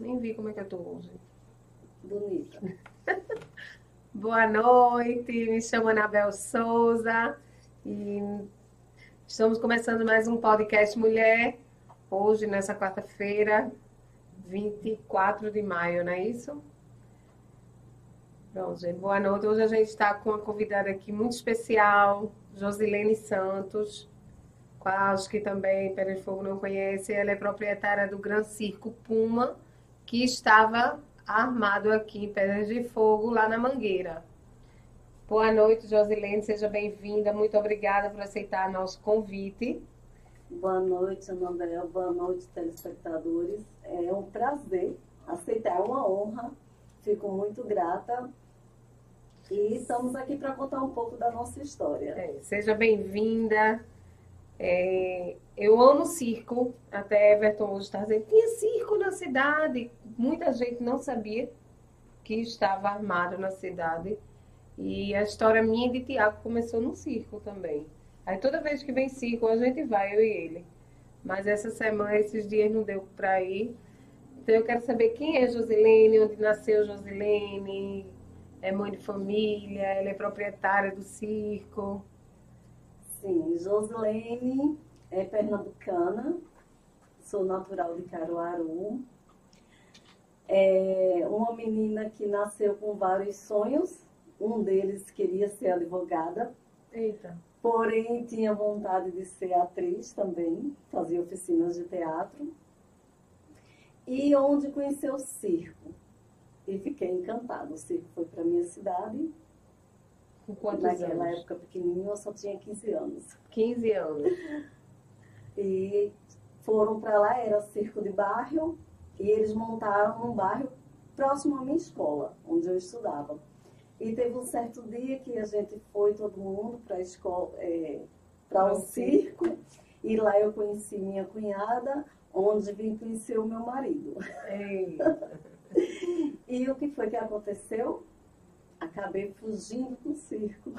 Nem vi como é que eu tô hoje. Bonita. Boa noite, me chamo Anabel Souza e estamos começando mais um podcast Mulher, hoje, nessa quarta-feira, 24 de maio, não é isso? Pronto, gente, boa noite. Hoje a gente está com uma convidada aqui muito especial, Josilene Santos, quase que também Pérez de Fogo não conhece. Ela é proprietária do Gran Circo Puma, que estava armado aqui em Pedras de Fogo, lá na Mangueira. Boa noite, Josilene, seja bem-vinda. Muito obrigada por aceitar nosso convite. Boa noite, Anabel. Boa noite, telespectadores. É um prazer aceitar, é uma honra. Fico muito grata. E estamos aqui para contar um pouco da nossa história. É, seja bem-vinda. É, eu amo circo, até Everton hoje está dizendo, tinha circo na cidade. Muita gente não sabia que estava armado na cidade. E a história minha de Tiago começou no circo também. Aí toda vez que vem circo, a gente vai, eu e ele. Mas essa semana, esses dias não deu para ir. Então eu quero saber quem é Josilene, onde nasceu Josilene, é mãe de família, ela é proprietária do circo. Sim, Josilene é pernambucana, sou natural de Caruaru. É uma menina que nasceu com vários sonhos. Um deles queria ser advogada. Eita. Porém, tinha vontade de ser atriz também, fazia oficinas de teatro. E onde conheceu o circo. E fiquei encantada. O circo foi para minha cidade com quantos Naquela anos? época pequenininha eu só tinha 15 anos. 15 anos. E foram para lá, era circo de bairro, e eles montaram um bairro próximo à minha escola, onde eu estudava. E teve um certo dia que a gente foi todo mundo para a escola, é, para um circo, e lá eu conheci minha cunhada, onde vim conhecer o meu marido. e o que foi que aconteceu? Acabei fugindo com o circo.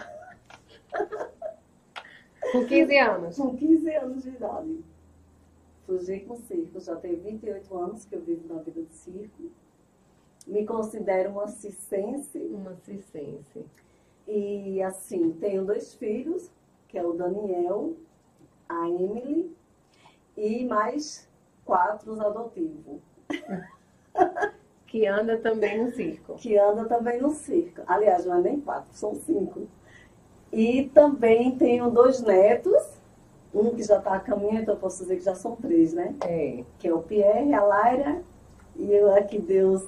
Com 15 anos? Com 15 anos de idade. Fugi com o circo. Já tenho 28 anos que eu vivo na vida de circo. Me considero uma circense. Uma circense. E assim, tenho dois filhos, que é o Daniel, a Emily e mais quatro adotivos. Que anda também no circo. Que anda também no circo. Aliás, não é nem quatro, são cinco. E também tenho dois netos, um que já está a caminho, então eu posso dizer que já são três, né? É. Que é o Pierre, a Laira e eu é que Deus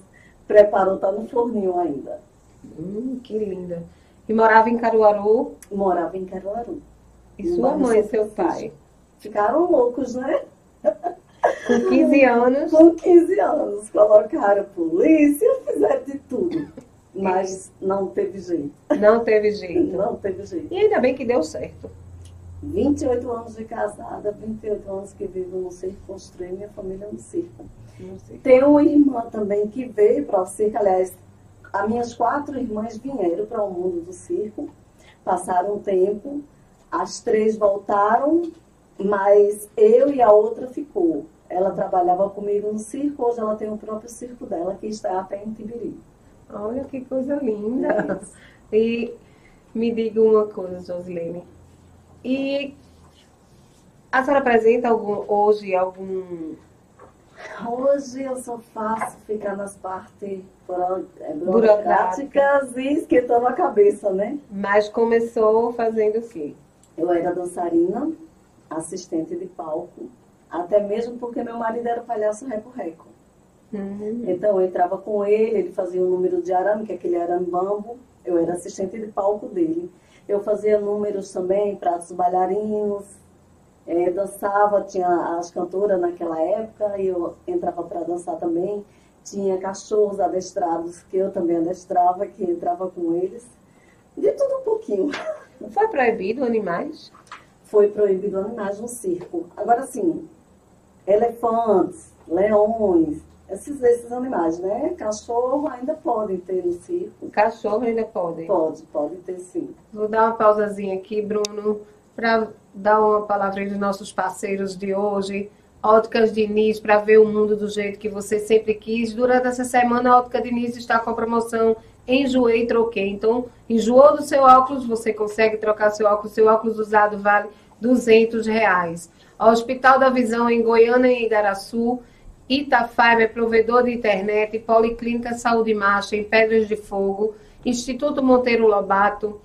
preparou, está no forninho ainda. Hum, que linda. E morava em Caruaru? Morava em Caruaru. E sua mãe e seu pai? Ficaram loucos, né? Com 15 anos? Com 15 anos. Colocaram polícia, fizeram de tudo. Mas não teve jeito. Não teve jeito. Não teve jeito. E ainda bem que deu certo. 28 anos de casada, 28 anos que vivo no circo, construí minha família no circo. Tenho uma irmã também que veio para o circo, aliás, as minhas quatro irmãs vieram para o mundo do circo, passaram um tempo, as três voltaram, mas eu e a outra ficou. Ela trabalhava comigo no circo, hoje ela tem o próprio circo dela, que está até em Tibiri. Olha que coisa linda. É e me diga uma coisa, Josilene. E a senhora apresenta algum, hoje algum. Hoje eu só faço ficar nas partes burocráticas e esquentando a cabeça, né? Mas começou fazendo o quê? Eu era dançarina, assistente de palco, até mesmo porque meu marido era palhaço reco-reco. Uhum. Então eu entrava com ele, ele fazia um número de arame, que é aquele arame bambo, eu era assistente de palco dele. Eu fazia números também, pratos bailarinos, é, dançava, tinha as cantoras naquela época, e eu entrava para dançar também. Tinha cachorros adestrados, que eu também adestrava, que entrava com eles. De tudo um pouquinho. Foi proibido animais? Foi proibido animais no circo. Agora sim, elefantes, leões, esses, esses animais, né? Cachorro ainda podem ter no circo. Cachorro ainda podem? Pode, pode ter sim. Vou dar uma pausazinha aqui, Bruno, para dar uma palavra dos nossos parceiros de hoje. Óticas Diniz para ver o mundo do jeito que você sempre quis. Durante essa semana, a Ótica Diniz está com a promoção Enjoei e Troquei. Então, enjoou do seu óculos, você consegue trocar seu óculos. Seu óculos usado vale 200 reais. Hospital da Visão em Goiânia e Igaraçu. Itafiber, provedor de internet. Policlínica Saúde Marcha em Pedras de Fogo. Instituto Monteiro Lobato.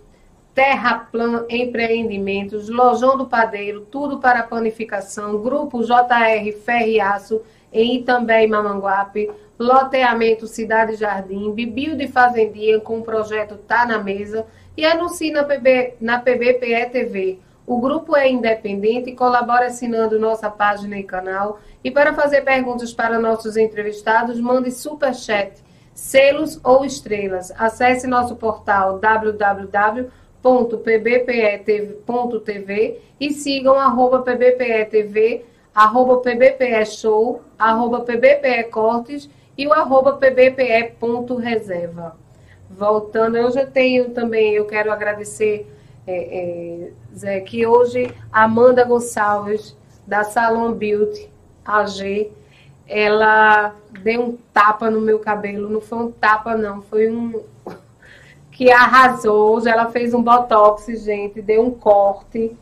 Terraplan Empreendimentos, Lojão do Padeiro, tudo para panificação, Grupo JR Ferriaço, em Itambé e Mamanguape, Loteamento Cidade Jardim, Bibio de Fazendia com o projeto Tá na Mesa e anuncie na, PB, na PBPE TV. O grupo é independente e colabora assinando nossa página e canal. E para fazer perguntas para nossos entrevistados, mande superchat, selos ou estrelas. Acesse nosso portal www www.pbpe.tv e sigam arroba pbpe.tv, arroba pbpe.show, arroba pbpe.cortes e o arroba pbpe.reserva. Voltando, eu já tenho também, eu quero agradecer, é, é, Zé, que hoje Amanda Gonçalves, da Salon Beauty AG, ela deu um tapa no meu cabelo, não foi um tapa não, foi um que arrasou. Ela fez um botox, gente, deu um corte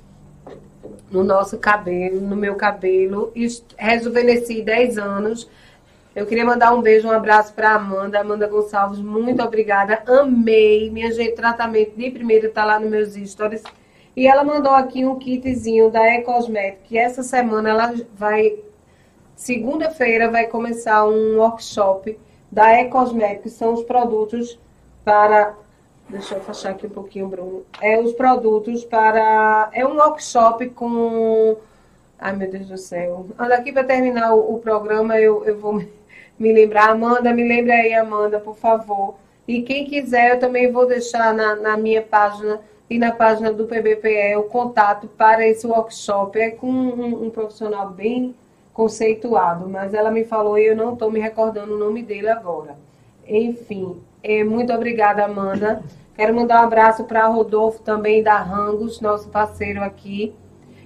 no nosso cabelo, no meu cabelo, e rejuvenesci 10 anos. Eu queria mandar um beijo, um abraço para Amanda, Amanda Gonçalves, muito obrigada. Amei, minha gente, tratamento de primeira tá lá nos meus stories. E ela mandou aqui um kitzinho da E-Cosmetic, que essa semana ela vai segunda-feira vai começar um workshop da E-Cosmetic, que são os produtos para Deixa eu fechar aqui um pouquinho, Bruno. É os produtos para. É um workshop com. Ai, meu Deus do céu. Anda aqui para terminar o, o, programa, eu, eu vou me lembrar. Amanda, me lembre aí, Amanda, por favor. E quem quiser, eu também vou deixar na, na minha página e na página do PBPE o contato para esse workshop. É com um, um profissional bem conceituado, mas ela me falou e eu não estou me recordando o nome dele agora. Enfim, é, muito obrigada, Amanda. Quero mandar um abraço para Rodolfo também da Rangos, nosso parceiro aqui.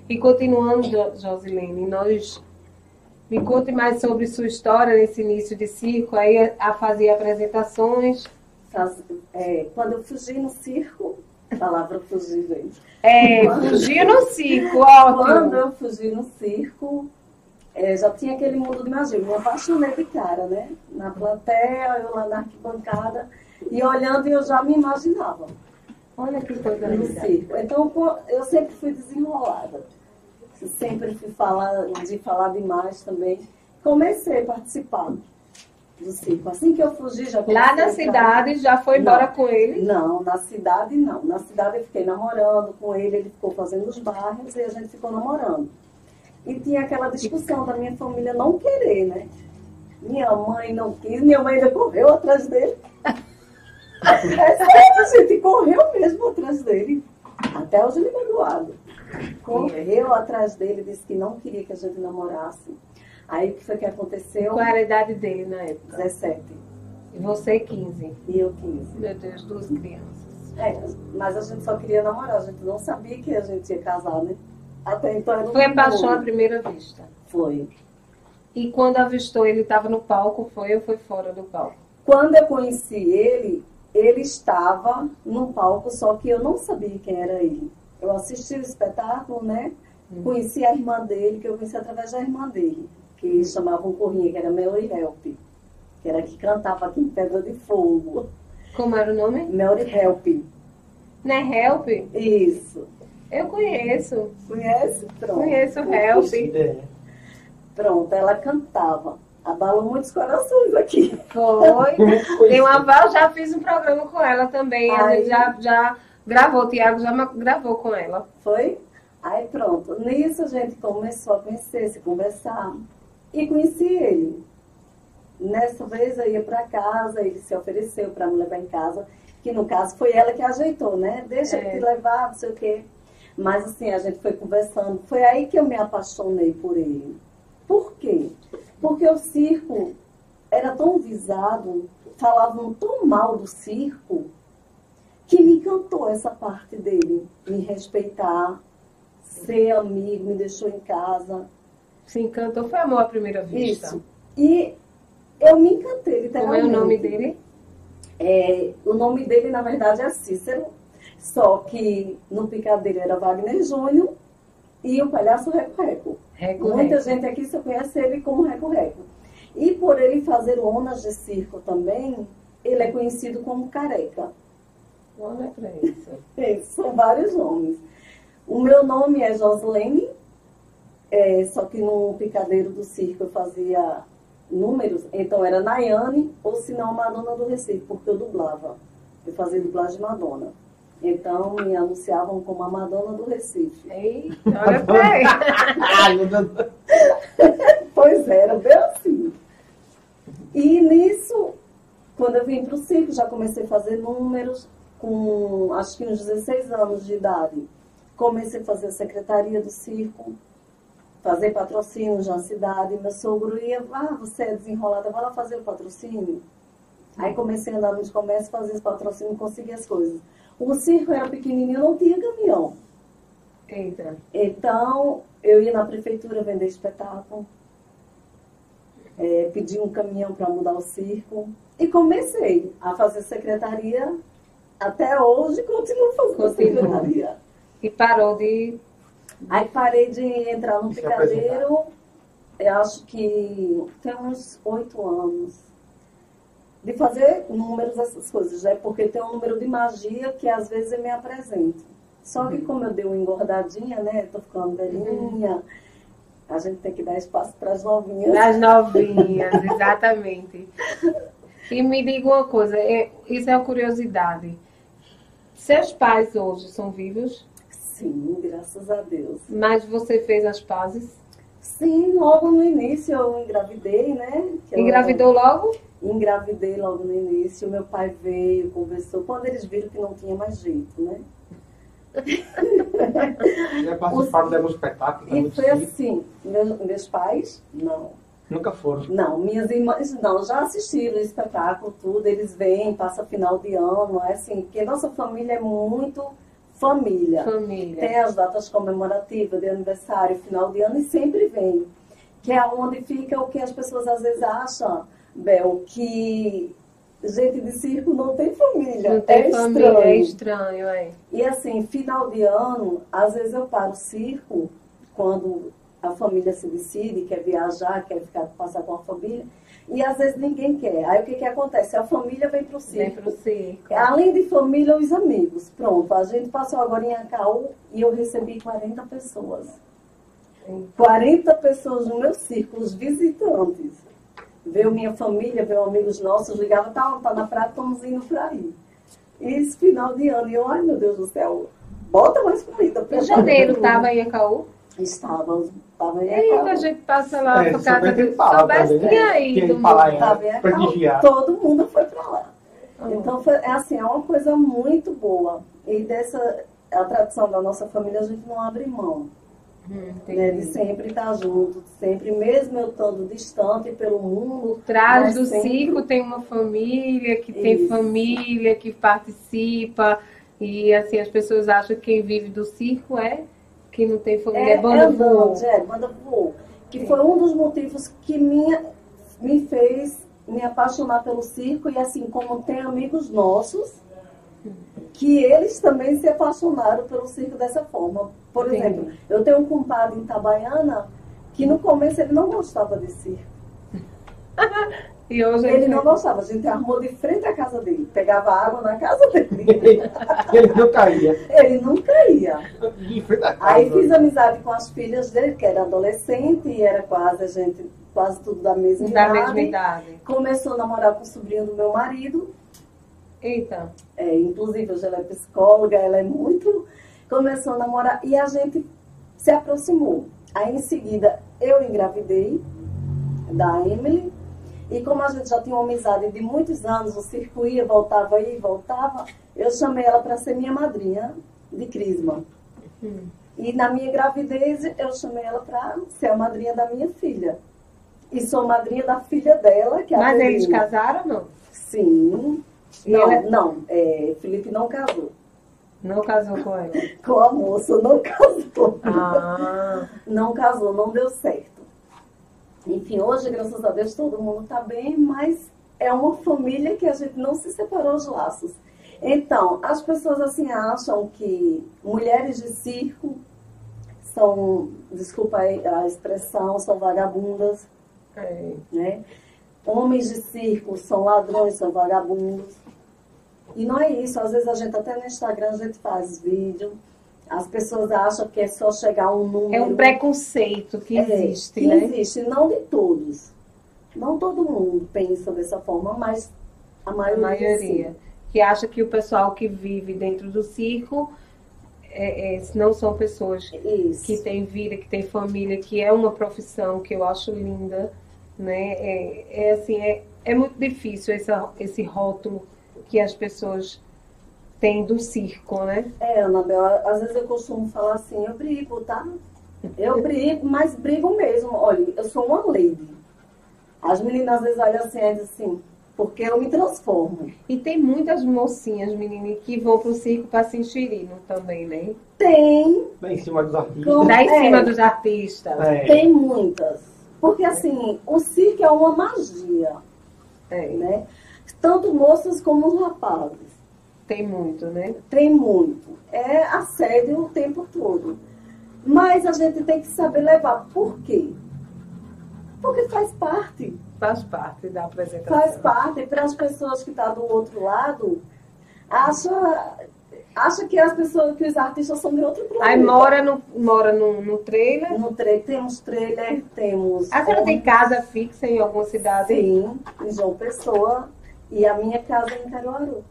E continuando, Josilene, nós me conte mais sobre sua história nesse início de circo, aí a fazer apresentações. É, quando eu fugi no circo, palavra fugir, gente. É, fugir no circo, ótimo. Quando eu fugi no circo, é, já tinha aquele mundo do magia. Me apaixonei de cara, né? Na plateia, eu lá na arquibancada, e olhando eu já me imaginava. Olha que coisa no circo. Então eu sempre fui desenrolada. Sempre fui falar, de falar demais também. Comecei a participar do circo. Assim que eu fugi, já Lá na cidade, já foi embora com ele? Não, na cidade não. Na cidade eu fiquei namorando com ele, ele ficou fazendo os bairros e a gente ficou namorando. E tinha aquela discussão da minha família não querer, né? Minha mãe não quis, minha mãe ainda correu atrás dele. É sério, a gente correu mesmo atrás dele. Até hoje ele é magoado. Correu atrás dele, disse que não queria que a gente namorasse. Aí o que foi que aconteceu? Qual era a idade dele na época? 17. E você 15? E eu 15. Meu Deus, duas crianças. É, mas a gente só queria namorar, a gente não sabia que a gente ia casar, né? Até então era Foi a paixão à primeira vista? Foi. E quando avistou, ele estava no palco, foi ou foi fora do palco? Quando eu conheci ele, ele estava no palco, só que eu não sabia quem era ele. Eu assisti o espetáculo, né? Hum. Conheci a irmã dele, que eu conheci através da irmã dele, que chamava um corrinha, que era Melody Help, que era que cantava aqui em Pedra de Fogo. Como era o nome? Melody Help. Não é Help? Isso. Eu conheço. Conhece? Pronto. Conheço Help. Pronto, ela cantava. Abalou muitos corações aqui. Foi. Tem uma Val, já fiz um programa com ela também. A gente já, já gravou, o Tiago já gravou com ela. Foi? Aí pronto. Nisso a gente começou a conhecer, se conversar. E conheci ele. Nessa vez eu ia para casa, ele se ofereceu para me levar em casa, que no caso foi ela que ajeitou, né? Deixa é. eu te levar, não sei o quê. Mas assim, a gente foi conversando. Foi aí que eu me apaixonei por ele. Por quê? Porque o circo era tão visado, falavam tão mal do circo, que me encantou essa parte dele, me respeitar, ser amigo, me deixou em casa. Se encantou, foi amor à primeira vista. Isso. E eu me encantei, literalmente. Como é o nome dele? É, o nome dele, na verdade, é Cícero, só que no picadeiro era Wagner Júnior e o palhaço Reco Reco. Reco Muita Reco. gente aqui só conhece ele como Reco Reco. E por ele fazer lonas de circo também, ele é conhecido como Careca. Olha pra isso. É, são vários nomes. O meu nome é Joslene, é, só que no picadeiro do circo eu fazia números, então era Nayane ou se não Madonna do Recife, porque eu dublava. Eu fazia dublagem de Madonna. Então me anunciavam como a Madonna do Recife. Eita, olha aí. pois era, bem assim. E nisso, quando eu vim para o circo, já comecei a fazer números com acho que uns 16 anos de idade. Comecei a fazer a secretaria do circo, fazer patrocínio na cidade. Meu sogro ia, ah, você é desenrolada, vai lá fazer o patrocínio. Aí comecei a andar nos comércios, fazer esse patrocínio, conseguir as coisas. O circo era pequenininho, não tinha caminhão. Eita. Então, eu ia na prefeitura vender espetáculo, é, pedi um caminhão para mudar o circo e comecei a fazer secretaria. Até hoje continuo fazendo Continua. secretaria. E parou de Aí parei de entrar no picadeiro, eu acho que tem uns oito anos. De fazer números, essas coisas, né? Porque tem um número de magia que às vezes eu me apresento. Só que uhum. como eu dei uma engordadinha, né? Tô ficando velhinha. Uhum. A gente tem que dar espaço para as novinhas. As novinhas, exatamente. E me diga uma coisa, é, isso é uma curiosidade. Seus pais hoje são vivos? Sim, graças a Deus. Mas você fez as pazes? Sim, logo no início eu engravidei, né? Engravidou logo? Engravidei logo no início. Meu pai veio, conversou. Quando eles viram que não tinha mais jeito, né? Já participaram de algum espetáculo? E foi assim, meus, meus pais, não. Nunca foram? Não, minhas irmãs, não, já assistiram o espetáculo, tudo, eles vêm, passa final de ano, é assim, porque nossa família é muito família. Família. Tem as datas comemorativas de aniversário, final de ano e sempre vem. Que é onde fica o que as pessoas às vezes acham, Bel, que gente de circo não tem família. Não tem é família, estranho. é estranho, é. E assim, final de ano, às vezes eu paro o circo, quando a família se decide, quer viajar, quer ficar, passar com a família. E às vezes ninguém quer. Aí o que, que acontece? A família vem para o circo. Vem para o circo. Além de família, os amigos. Pronto, a gente passou agora em Acaú e eu recebi 40 pessoas. Sim. 40 pessoas no meu círculo, os visitantes. Veio minha família, veio amigos nossos, ligava, tá, tá na praia, estamos indo para aí. E esse final de ano, e eu, ai meu Deus do céu, bota mais comida. Em janeiro estava em Acaú? Estávamos Tava e a gente passa lá é, por casa de soubesse que tinha ido. Todo mundo foi para lá. Uhum. Então, foi, é assim, é uma coisa muito boa. E dessa, a tradição da nossa família, a gente não abre mão. Hum, né, de sempre estar junto, sempre, mesmo eu estando distante pelo mundo. Por trás do sempre... circo tem uma família que Isso. tem família, que participa. E assim, as pessoas acham que quem vive do circo é que não tem família, é, é banda é voou. É, banda voou. Que Sim. foi um dos motivos que minha, me fez me apaixonar pelo circo e assim como tem amigos nossos que eles também se apaixonaram pelo circo dessa forma. Por Sim. exemplo, eu tenho um compadre em Itabaiana que no começo ele não gostava de circo. E hoje ele não gostava, a gente arrumou de frente à casa dele, pegava água na casa dele. ele não caía. Ele não caía. De frente à casa. Aí fiz amizade com as filhas dele, que era adolescente e era quase a gente, quase tudo da mesma da idade. mesma idade. Começou a namorar com o sobrinho do meu marido. Eita. É, inclusive hoje ela é psicóloga, ela é muito. Começou a namorar e a gente se aproximou. Aí em seguida eu engravidei da Emily e como a gente já tinha uma amizade de muitos anos, o circo ia, voltava aí, voltava, eu chamei ela para ser minha madrinha de crisma. Hum. E na minha gravidez, eu chamei ela para ser a madrinha da minha filha. E sou madrinha da filha dela, que é Mas a eles casaram ou não? Sim. E não, ela... não é, Felipe não casou. Não casou com ela? com a moça, não casou. Ah. Não casou, não deu certo. Enfim, hoje, graças a Deus, todo mundo está bem, mas é uma família que a gente não se separou os laços. Então, as pessoas assim acham que mulheres de circo são, desculpa a expressão, são vagabundas. É. Né? Homens de circo são ladrões, são vagabundos. E não é isso. Às vezes a gente até no Instagram a gente faz vídeo. As pessoas acham que é só chegar um número. É um preconceito que é, existe, que né? existe, não de todos. Não todo mundo pensa dessa forma, mas a maioria. A maioria. Sim. Que acha que o pessoal que vive dentro do circo é, é, não são pessoas Isso. que têm vida, que têm família, que é uma profissão que eu acho linda, né? É, é assim, é, é muito difícil essa, esse rótulo que as pessoas têm do circo, né? É, Anabel, às vezes eu costumo falar assim, eu brigo, tá? Eu brigo, mas brigo mesmo. Olha, eu sou uma lady. As meninas às vezes olham assim e dizem assim, porque eu me transformo. E tem muitas mocinhas, meninas, que vão pro circo para se enxerino também, né? Tem. Lá em cima dos artistas. Lá em é, cima dos artistas. É. Tem muitas. Porque assim, o circo é uma magia. É. Né? Tanto moças como os rapazes. Tem muito, né? Tem muito. É assédio o tempo todo. Mas a gente tem que saber levar. Por quê? Porque faz parte. Faz parte da apresentação. Faz parte. Para as pessoas que estão tá do outro lado, acha, acha que as pessoas, que os artistas são de outro planeta. Aí mora no, mora no, no trailer? No trailer, temos trailer, temos... A senhora tem casa fixa em alguma cidade? Sim, em João Pessoa. E a minha casa é em Caruaru.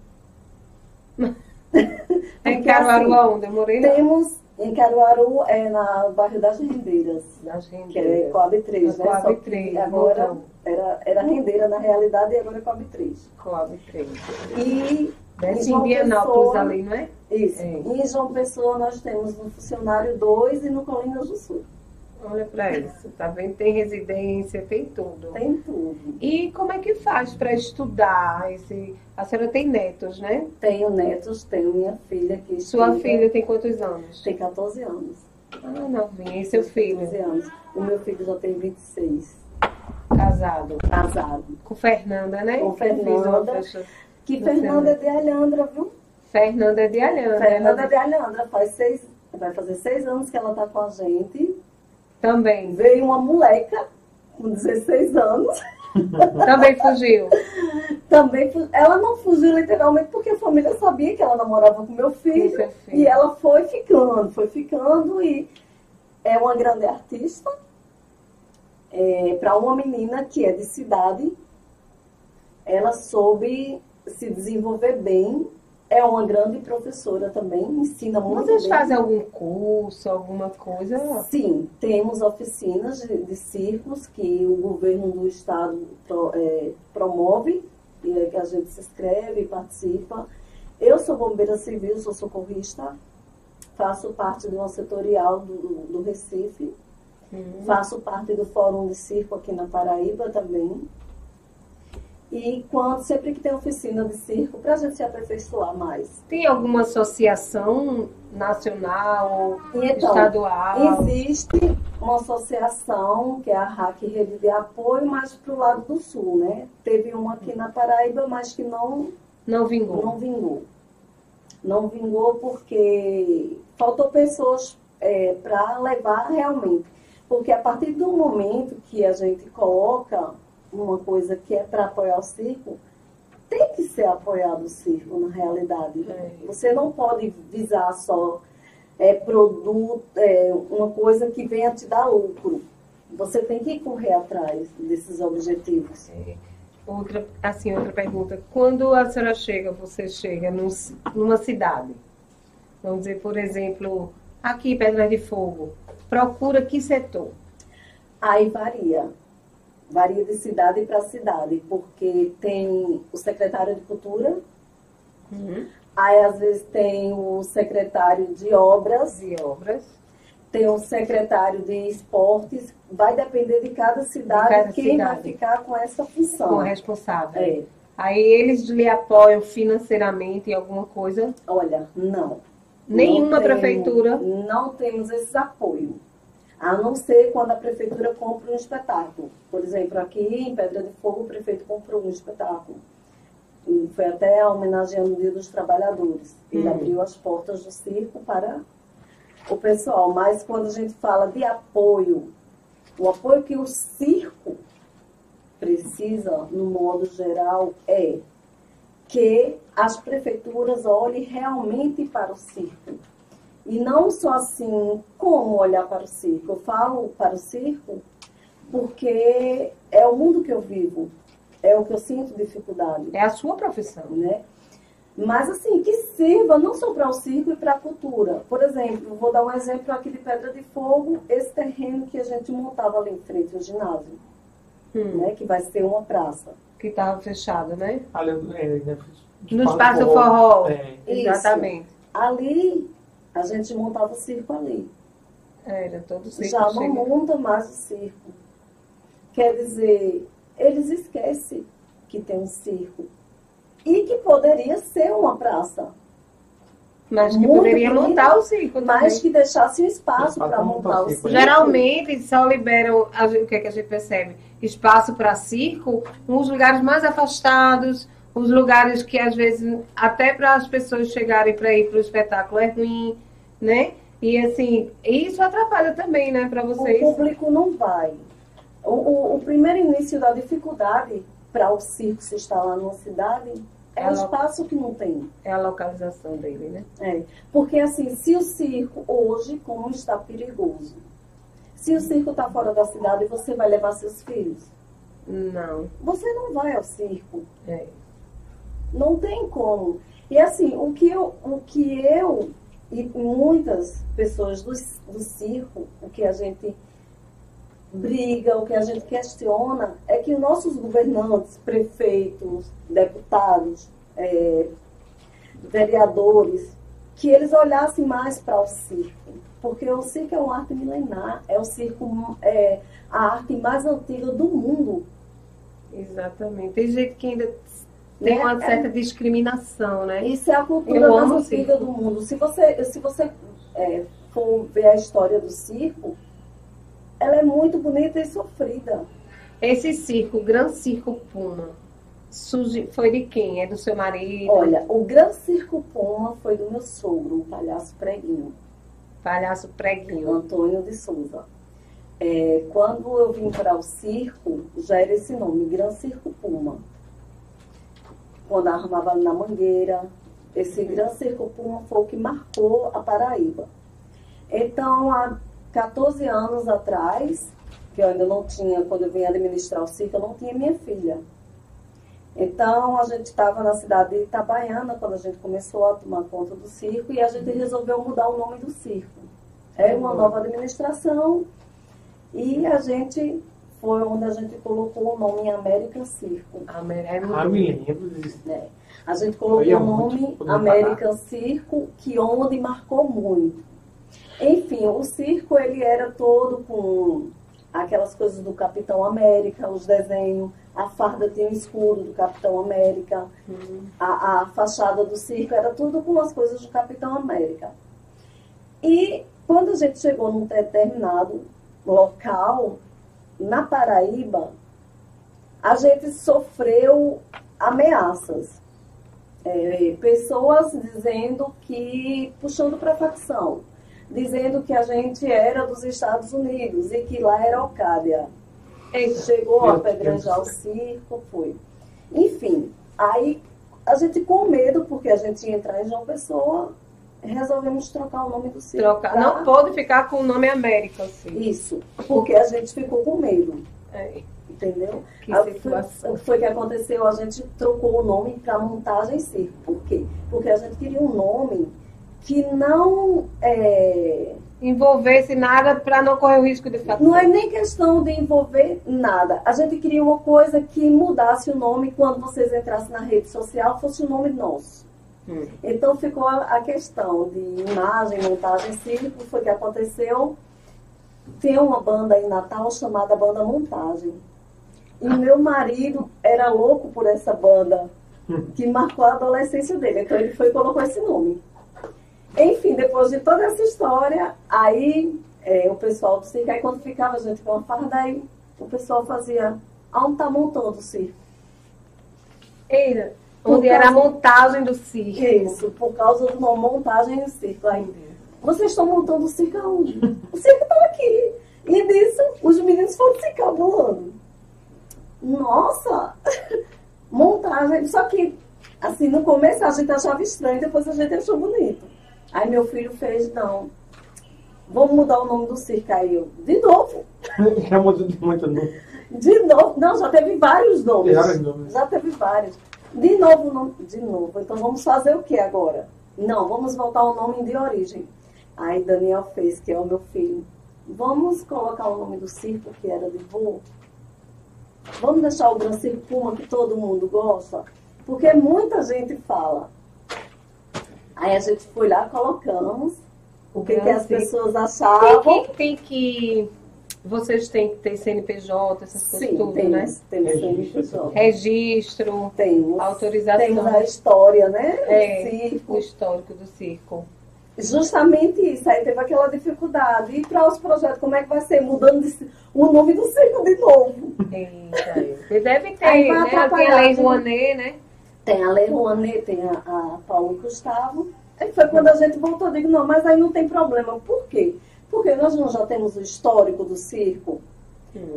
em Caruaru assim, onde? Eu morei Temos em Caruaru, é no bairro das Rendeiras. Das Rendeiras. Que é Coab 3, né? Coab 3. Agora era, era Rendeira na realidade e agora é Coab 3. Coab 3. E. Desce em Bienalpes ali, não é? Isso. É. Em João Pessoa nós temos no Funcionário 2 e no Colinas do Sul. Olha para isso, tá vendo? Tem residência, tem tudo. Tem tudo. E como é que faz para estudar? Esse... A senhora tem netos, né? Tenho netos, tenho minha filha que Sua estuda... filha tem quantos anos? Tem 14 anos. Ah, novinha. E seu filho? 14 anos. O meu filho já tem 26. Casado? Casado. Com Fernanda, né? Com Fernanda. Que Fernanda é de Alhandra, viu? Fernanda é de Alhandra. Fernanda é de Alhandra. Faz seis, vai fazer seis anos que ela tá com a gente. Também. Veio uma moleca com 16 anos. Também fugiu. Também ela não fugiu literalmente porque a família sabia que ela namorava com meu filho, e ela foi ficando, foi ficando e é uma grande artista. É, para uma menina que é de cidade, ela soube se desenvolver bem é uma grande professora também, ensina muito Vocês bem. fazem algum curso, alguma coisa? Sim, temos oficinas de, de circos que o governo do estado pro, é, promove, e é que a gente se inscreve e participa. Eu sou bombeira civil, sou socorrista, faço parte de uma setorial do, do Recife, uhum. faço parte do Fórum de Circo aqui na Paraíba também. E quando, sempre que tem oficina de circo, para a gente se aperfeiçoar mais. Tem alguma associação nacional, então, estadual? Existe uma associação, que é a RAC Rede de Apoio, mas para o lado do sul, né? Teve uma aqui na Paraíba, mas que não... Não vingou. Não vingou. Não vingou porque faltou pessoas é, para levar realmente. Porque a partir do momento que a gente coloca uma coisa que é para apoiar o circo, tem que ser apoiado o circo na realidade. É. Você não pode visar só é, produto, é, uma coisa que venha te dar lucro. Você tem que correr atrás desses objetivos. É. Outra, assim, outra pergunta. Quando a senhora chega, você chega num, numa cidade, vamos dizer, por exemplo, aqui Pedra de Fogo, procura que setor? Aí varia varia de cidade para cidade, porque tem o secretário de cultura, uhum. aí às vezes tem o secretário de obras, de obras, tem o secretário de esportes, vai depender de cada cidade de cada quem cidade. vai ficar com essa função. Com o responsável. É. Aí eles lhe apoiam financeiramente em alguma coisa? Olha, não. Nenhuma não prefeitura? não temos esse apoio. A não ser quando a prefeitura compra um espetáculo. Por exemplo, aqui em Pedra de Fogo, o prefeito comprou um espetáculo. E foi até homenageando o Dia dos Trabalhadores. Ele uhum. abriu as portas do circo para o pessoal. Mas quando a gente fala de apoio, o apoio que o circo precisa, no modo geral, é que as prefeituras olhem realmente para o circo. E não só assim, como olhar para o circo. Eu falo para o circo porque é o mundo que eu vivo, é o que eu sinto dificuldade. É a sua profissão. Né? Mas assim, que sirva não só para o circo e para a cultura. Por exemplo, vou dar um exemplo aqui de Pedra de Fogo, esse terreno que a gente montava ali em frente ao ginásio, hum. né, que vai ser uma praça. Que estava fechada, né? Ali, é, né, no espaço forró. forró. É. Exatamente. Isso. Ali, a gente montava o circo ali. Era todo circo. Já não monta mais o circo. Quer dizer, eles esquecem que tem um circo e que poderia ser uma praça. Mas que poderia bonita, montar o circo Mas que deixasse um espaço para montar o circo. Geralmente só liberam, o que, é que a gente percebe? Espaço para circo nos lugares mais afastados, os lugares que às vezes até para as pessoas chegarem para ir para o espetáculo é ruim, né? E assim, isso atrapalha também, né, para vocês. O público não vai. O, o, o primeiro início da dificuldade para o circo se instalar numa cidade é, o espaço que não tem. É a localização dele, né? É. Porque assim, se o circo hoje, como está perigoso, se o circo está fora da cidade, você vai levar seus filhos? Não. Você não vai ao circo. É. Não tem como. E assim, o que eu, o que eu e muitas pessoas do, do circo, o que a gente briga, o que a gente questiona é que nossos governantes, prefeitos, deputados, é, vereadores, que eles olhassem mais para o circo. Porque o circo é uma arte milenar, é o circo, é a arte mais antiga do mundo. Exatamente. Tem gente que ainda tem né? uma certa é, discriminação, né? Isso é a cultura Eu mais antiga do mundo. Se você, se você é, for ver a história do circo, ela é muito bonita e sofrida. Esse circo, o Gran Circo Puma, foi de quem? É do seu marido? Olha, o Gran Circo Puma foi do meu sogro, o palhaço preguinho. Palhaço preguinho. Antônio de Souza. É, quando eu vim para o circo, já era esse nome, Gran Circo Puma. Quando armava na Mangueira, esse Gran Circo Puma foi o que marcou a Paraíba. Então, a 14 anos atrás, que eu ainda não tinha, quando eu vim administrar o circo, eu não tinha minha filha. Então, a gente estava na cidade de Itabaiana, quando a gente começou a tomar conta do circo, e a gente resolveu mudar o nome do circo. Era uma nova administração, e a gente foi onde a gente colocou o nome América Circo. América ah, me lembro disso. É. A gente colocou o nome América Circo, que onde marcou muito. Enfim, o circo ele era todo com aquelas coisas do Capitão América, os desenhos, a farda tinha um escudo do Capitão América, uhum. a, a fachada do circo era tudo com as coisas do Capitão América. E quando a gente chegou num determinado local, na Paraíba, a gente sofreu ameaças. É, pessoas dizendo que, puxando para a facção, dizendo que a gente era dos Estados Unidos e que lá era Ocádia. Chegou a apedrejar o circo, foi. Enfim, aí a gente com medo, porque a gente ia entrar em João Pessoa, resolvemos trocar o nome do circo. Trocar. Tá? Não pôde ficar com o nome América, assim. Isso, porque a gente ficou com medo. É. Entendeu? Que foi, foi que aconteceu, a gente trocou o nome para montagem circo. Por quê? Porque a gente queria um nome que não é, envolvesse nada para não correr o risco de fato. Não é nem questão de envolver nada. A gente queria uma coisa que mudasse o nome quando vocês entrassem na rede social, fosse o nome nosso. Hum. Então ficou a, a, questão de imagem, montagem, circo, foi que aconteceu. Tem uma banda em Natal chamada Banda Montagem. E ah. meu marido era louco por essa banda, hum. que marcou a adolescência dele. Então ele foi e colocou esse nome. Enfim, depois de toda essa história, aí é, o pessoal do circo. Aí quando ficava a gente com uma farda, aí o pessoal fazia, aonde tá montando o circo? Eira, onde era a montagem do circo. Isso, por causa de uma montagem do circo. Aí, vocês estão montando o circo aonde? O circo está aqui. E nisso, os meninos foram se cabulando. Nossa! Montagem. Só que, assim, no começo a gente achava estranho, depois a gente achou bonito. Aí meu filho fez, não, vamos mudar o nome do circo. Aí eu, de novo. Já mudou de muito nome. De novo. Não, já teve vários nomes. Vários nomes. Já teve vários. De novo, de novo. Então vamos fazer o que agora? Não, vamos voltar ao nome de origem. Aí Daniel fez, que é o meu filho. Vamos colocar o nome do circo, que era de vô. Vamos deixar o Gran Circo Puma, que todo mundo gosta. Porque muita gente fala. Aí a gente foi lá, colocamos o que, que as pessoas achavam. Tem que, tem que. Vocês têm que ter CNPJ, essas coisas Sim, tudo, temos, né? temos Registro. CNPJ. Registro, Temos. autorização, Temos a história, né? É. O histórico do circo. Justamente isso. Aí teve aquela dificuldade. E para os projetos, como é que vai ser? Mudando de o nome do circo de novo. Eita, Você deve ter, Aí né? Tem a Lei né? Rouanet, né? Tem a Lei Rouanet, tem a, a Paulo Gustavo. Aí foi quando a gente voltou, eu digo, não, mas aí não tem problema. Por quê? Porque nós não já temos o histórico do circo,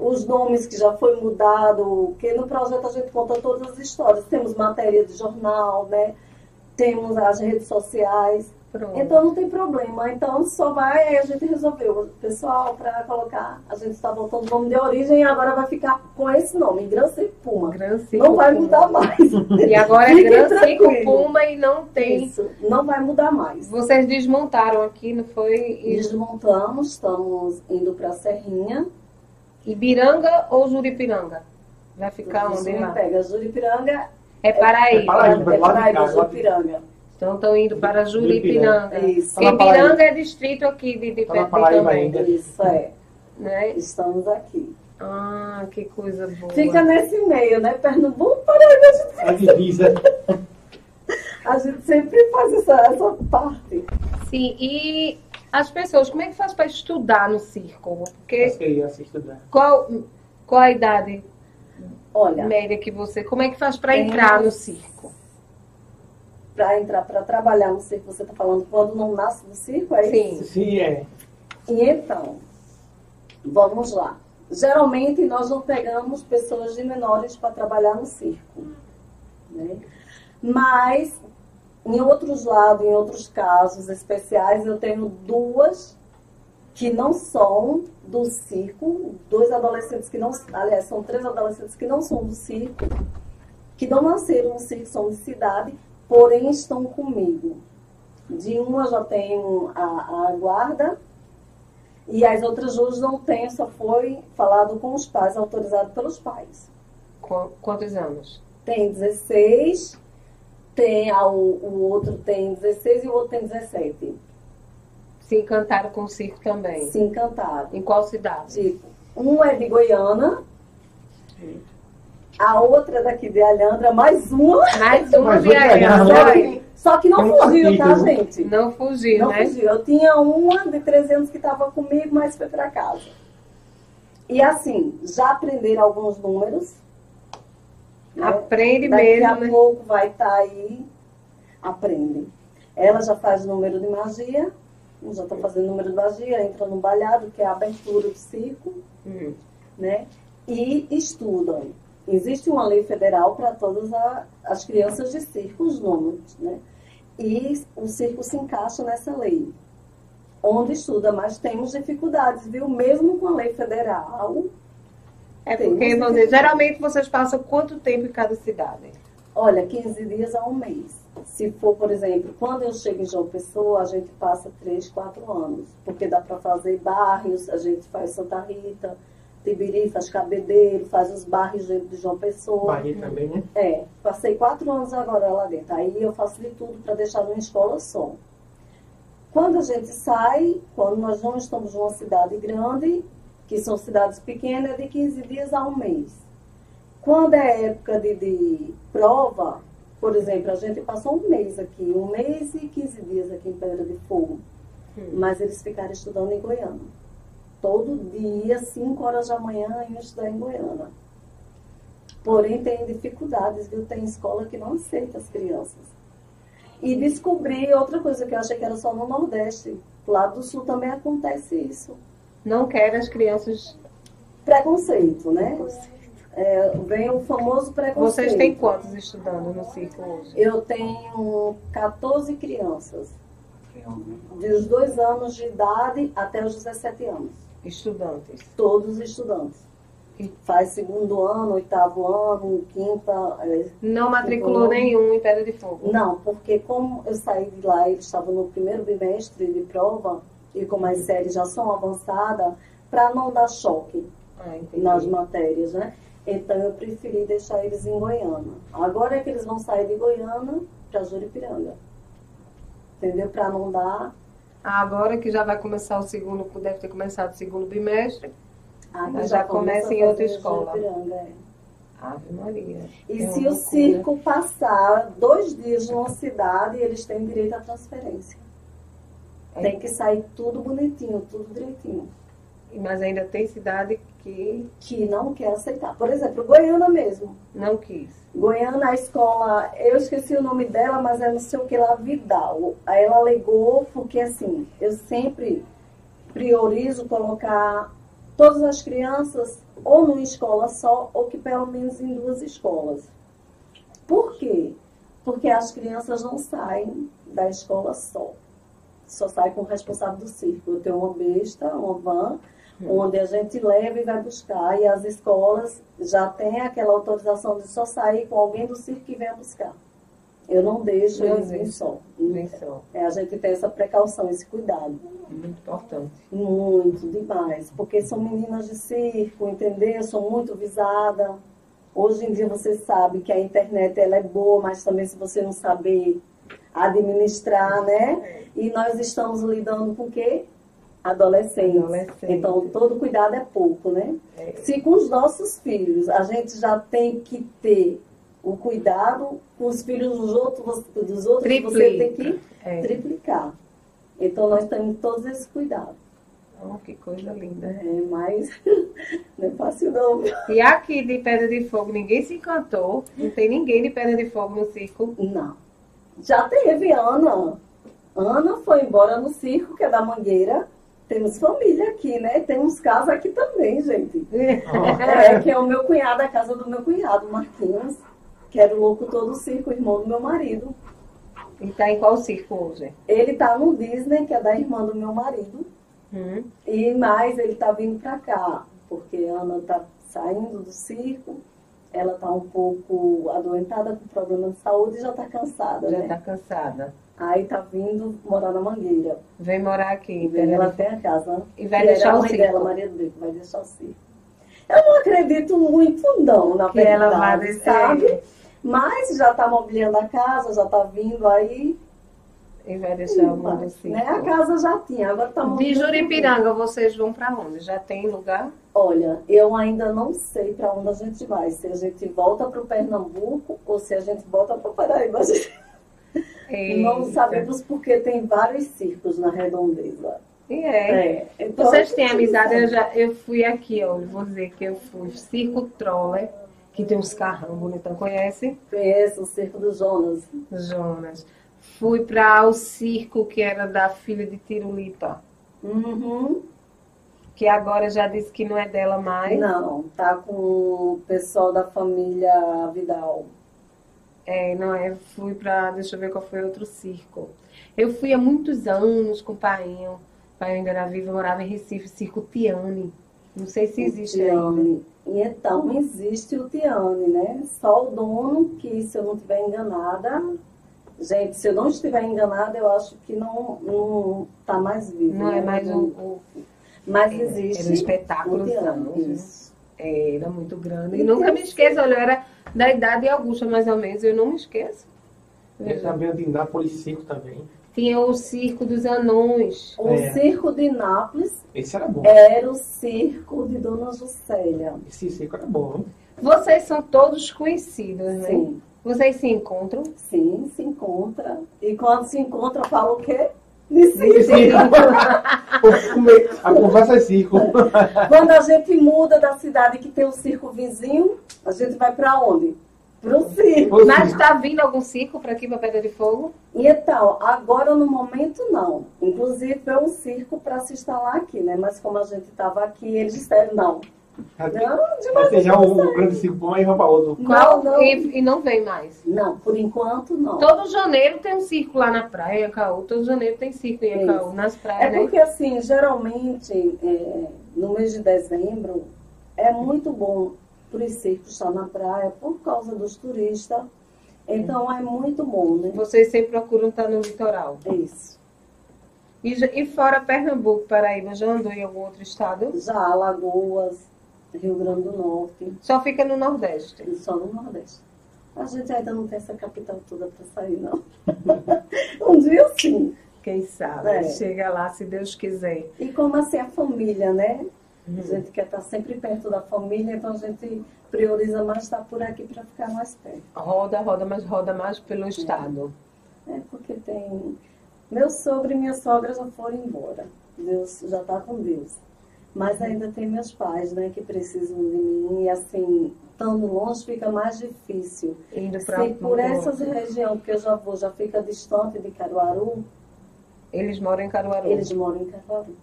os nomes que já foi mudado, porque no projeto a gente conta todas as histórias. Temos matéria de jornal, né? Temos as redes sociais. Pronto. Então não tem problema. Então só vai, aí a gente resolveu. Pessoal, para colocar, a gente está voltando o nome de origem e agora vai ficar com esse nome, Gran Circo Puma. Gran Circo Não vai mudar mais. E agora é Fiquem Gran Circo tranquilos. Puma e não tem. Isso, não vai mudar mais. Vocês desmontaram aqui, não foi? Desmontamos, estamos indo para a Serrinha. Ibiranga ou Juripiranga? Vai ficar onde pega Juripiranga, É Paraíba. É Paraíba. é Paraíba, cá, lá de- Juripiranga. Então estão indo para Juripiranga. Isso. É distrito aqui de, de Tá Paraíba também. Isso é, Né? estamos aqui. Ah, que coisa boa. Fica nesse meio, né? Pernambuco, Paraíba, a gente, A divisa. a gente sempre faz essa, essa parte. Sim, e as pessoas, como é que faz para estudar no circo? Porque Acho que ia se estudar. qual, qual a idade Olha, média que você. Como é que faz para entrar no circo? Para entrar, para trabalhar no circo, você está falando quando não nasce no circo, é isso? Sim. Sim, é. E então, vamos lá. Geralmente nós não pegamos pessoas de menores para trabalhar no circo. Né? Mas, em outros lados, em outros casos especiais, eu tenho duas que não são do circo, dois adolescentes que não, aliás, são três adolescentes que não são do circo, que não nasceram no circo, são de cidade, porém estão comigo. De uma eu já tenho a, a guarda, e as outras duas não tem, só foi falado com os pais, autorizado pelos pais. Qu- Quantos anos? Tem 16, tem a, o, outro tem 16 e o outro tem 17. Se encantaram com o circo também. Se encantaram. Em qual cidade? Tipo, um é de Goiânia, a outra daqui de Alhandra, mais uma. Mais uma Mais viagem. Foi? Só que, não fugiu, tá, partido. gente? Não fugiu, Não né? fugiu. Eu tinha uma de 13 anos que estava comigo, mas foi para casa. E assim, já aprenderam alguns números. né? Aprende Daqui mesmo, a né? pouco vai estar aí, aprende. Ela já faz número de magia, já está fazendo número de magia, entra no balhado, que é a abertura do circo, Hum. né? E estudam. Existe uma lei federal para todas a- as crianças de circo, os nomes, né? E o circo se encaixa nessa lei. Onde estuda, mas temos dificuldades, viu? Mesmo com a lei federal, É porque, você geralmente vocês passam quanto tempo em cada cidade? Olha, 15 dias a um mês. Se for, por exemplo, quando eu chego em João Pessoa, a gente passa 3, 4 anos. Porque dá para fazer bairros, a gente faz Santa Rita, Tibiri, faz Cabedeiro, faz os bairros dentro de João Pessoa. Bahia também, né? É, passei quatro anos agora lá dentro. Aí eu faço de tudo para deixar numa escola só. Quando a gente sai, quando nós não estamos numa cidade grande, que são cidades pequenas, é de 15 dias a um mês. Quando é época de, de prova, por exemplo, a gente passou um mês aqui, um mês e 15 dias aqui em Pedra de Fogo. Hum. Mas eles ficaram estudando em Goiânia. Todo dia, 5 horas da manhã, eu estudar em Goiânia. Porém, tem dificuldades, viu? Tem escola que não aceita as crianças. E descobri outra coisa que eu achei que era só no Nordeste. Do lado do Sul também acontece isso. Não quer as crianças. Preconceito, né? É, vem o famoso preconceito. Vocês têm quantos estudando no círculo hoje? Eu tenho 14 crianças. Dos dois anos de idade até os 17 anos. Estudantes. Todos estudantes. Faz segundo ano, oitavo ano, quinta. É, não matriculou nenhum em Pedra de Fogo? Não, porque como eu saí de lá, eles estavam no primeiro bimestre de prova, e como as séries já são avançadas, para não dar choque ah, nas matérias, né? Então eu preferi deixar eles em Goiânia. Agora é que eles vão sair de Goiânia para Juripiranga. Entendeu? Para não dar. Agora que já vai começar o segundo, deve ter começado o segundo bimestre, ah, já, já começa em outra escola. É. Ave Maria. E é se o circo passar dois dias numa cidade, eles têm direito à transferência. É. Tem que sair tudo bonitinho, tudo direitinho. Mas ainda tem cidade que. Que não quer aceitar. Por exemplo, Goiânia mesmo. Não quis. Goiânia, a escola, eu esqueci o nome dela, mas é não sei o que lá, Vidal. Aí ela alegou, porque assim, eu sempre priorizo colocar todas as crianças ou numa escola só, ou que pelo menos em duas escolas. Por quê? Porque as crianças não saem da escola só. Só sai com o responsável do circo. Eu tenho uma besta, uma van, onde a gente leva e vai buscar. E as escolas já têm aquela autorização de só sair com alguém do circo que venha buscar. Eu não deixo eles vir só. Vem só. É, a gente tem essa precaução, esse cuidado. Muito importante. Muito, demais. Porque são meninas de circo, entendeu? São muito visadas. Hoje em dia você sabe que a internet ela é boa, mas também se você não saber administrar, né? E nós estamos lidando com o quê? Adolescentes. Adolescente. Então, todo cuidado é pouco, né? É. Se com os nossos filhos a gente já tem que ter o cuidado, com os filhos dos outros, dos outros Triplica. você tem que É. triplicar. Então, nós temos todos esses cuidados. Oh, que coisa linda. É, mas não é fácil não. E aqui de Pedra de Fogo, ninguém se encantou. Não tem ninguém de Pedra de Fogo no circo. Não. Já teve Ana. Ana foi embora no circo, que é da Mangueira. Temos família aqui, né? Temos casa aqui também, gente. É, que é o meu cunhado, a casa do meu cunhado, Marquinhos, que era o locutor do circo, irmão do meu marido. E tá em qual circo hoje? Ele tá no Disney, que é da irmã do meu marido. Hum. E mais, ele tá vindo pra cá, porque a Ana tá saindo do circo. Ela tá um pouco adoentada com problema de saúde e já tá cansada, Já né? tá cansada. Aí tá vindo morar na Mangueira. Vem morar aqui. E Pedra ela tem a casa. E vai deixar o mãe circo. dela, Maria do Beco, vai deixar o circo. Eu não acredito muito, não, na Que ela verdade, vai deixar. sabe? Mas já tá mobiliando a casa, já tá vindo aí. E vai deixar o mundo circo. né? A casa já tinha, agora tá De. Juripiranga, vocês vão pra onde? Já tem lugar? Olha, eu ainda não sei para onde a gente vai. Se a gente volta para o Pernambuco ou se a gente volta para o Paraíba. A gente não Eita. sabemos porque tem vários circos na redondeza. E é. É, então Vocês têm amizade? não Eu, já, eu fui aqui, eu Vou dizer que eu fui. Circo Troller, que tem uns carrão bonitão. Conhece? Conheço o Circo do Jonas. Jonas. Fui para o circo que era da filha de Tirulipa, Uhum. que agora já disse que não é dela mais. Não, tá com o pessoal da família Vidal. É, não, eu fui pra. Deixa eu ver qual foi outro circo. Eu fui há muitos anos com o painho. O pai ainda era vivo, eu morava em Recife, circo Tiane. Não sei se existe ainda. Tiane. E então existe o Tiane, né? Só o dono, que se eu não estiver enganada, gente, se eu não estiver enganada, eu acho que não, não tá mais vivo. Não né? é mais um. um Mas era existe. um espetáculo. Tiane, isso. Era muito grande. E E nunca me esqueço, olha, eu era da idade de Augusta, mais ou menos, eu não me esqueço. Tem também o de Nápoles Circo também. Tinha o Circo dos Anões. O É. circo de Nápoles Esse era bom. era o circo de Dona Juscelia. Esse circo era bom. hein? Vocês são todos conhecidos, né? Sim, Vocês se encontram? sim, se encontra. E quando se encontra, fala o quê? De circo. a conversa é circo. Quando a gente muda da cidade que tem um circo vizinho, a gente vai para onde? Para o circo. Mas está vindo algum circo para aqui, para Pedra de Fogo? E então, agora no momento não. Inclusive é um circo para se instalar aqui, né? Mas como a gente estava aqui, eles disseram não. Não, demais. Vai já o, o grande circo bom e vai para outro. Qual? Não, não. E, e, não vem mais? Não, por enquanto não. Todo janeiro tem um circo lá na praia, Caú. Todo janeiro tem circo em Caú, nas praias, É né? porque assim, geralmente, é, no mês de dezembro, é muito bom para os circos estar na praia por causa dos turistas. Então é muito bom, né? Vocês sempre procuram estar no litoral. Isso. E, e fora Pernambuco, Paraíba, já andou em algum outro estado? Já, Alagoas, Rio Grande do Norte. Só fica no Nordeste? Só no Nordeste. A gente ainda não tem essa capital toda para sair, não. um dia sim. Quem sabe? É. Chega lá, se Deus quiser. E como assim a família, né? Uhum. A gente quer estar sempre perto da família, então a gente prioriza mais estar por aqui para ficar mais perto. Roda, roda, mas roda mais pelo estado. É, porque tem. Meu sogro e minha sogra já foram embora. Deus já está com Deus. Mas ainda tem meus pais, né, que precisam de mim. E assim, estando longe fica mais difícil. Indo pra Se por essas regiões, porque eu já vou, já fica distante de Caruaru. Eles moram em Caruaru? Eles moram em Caruaru.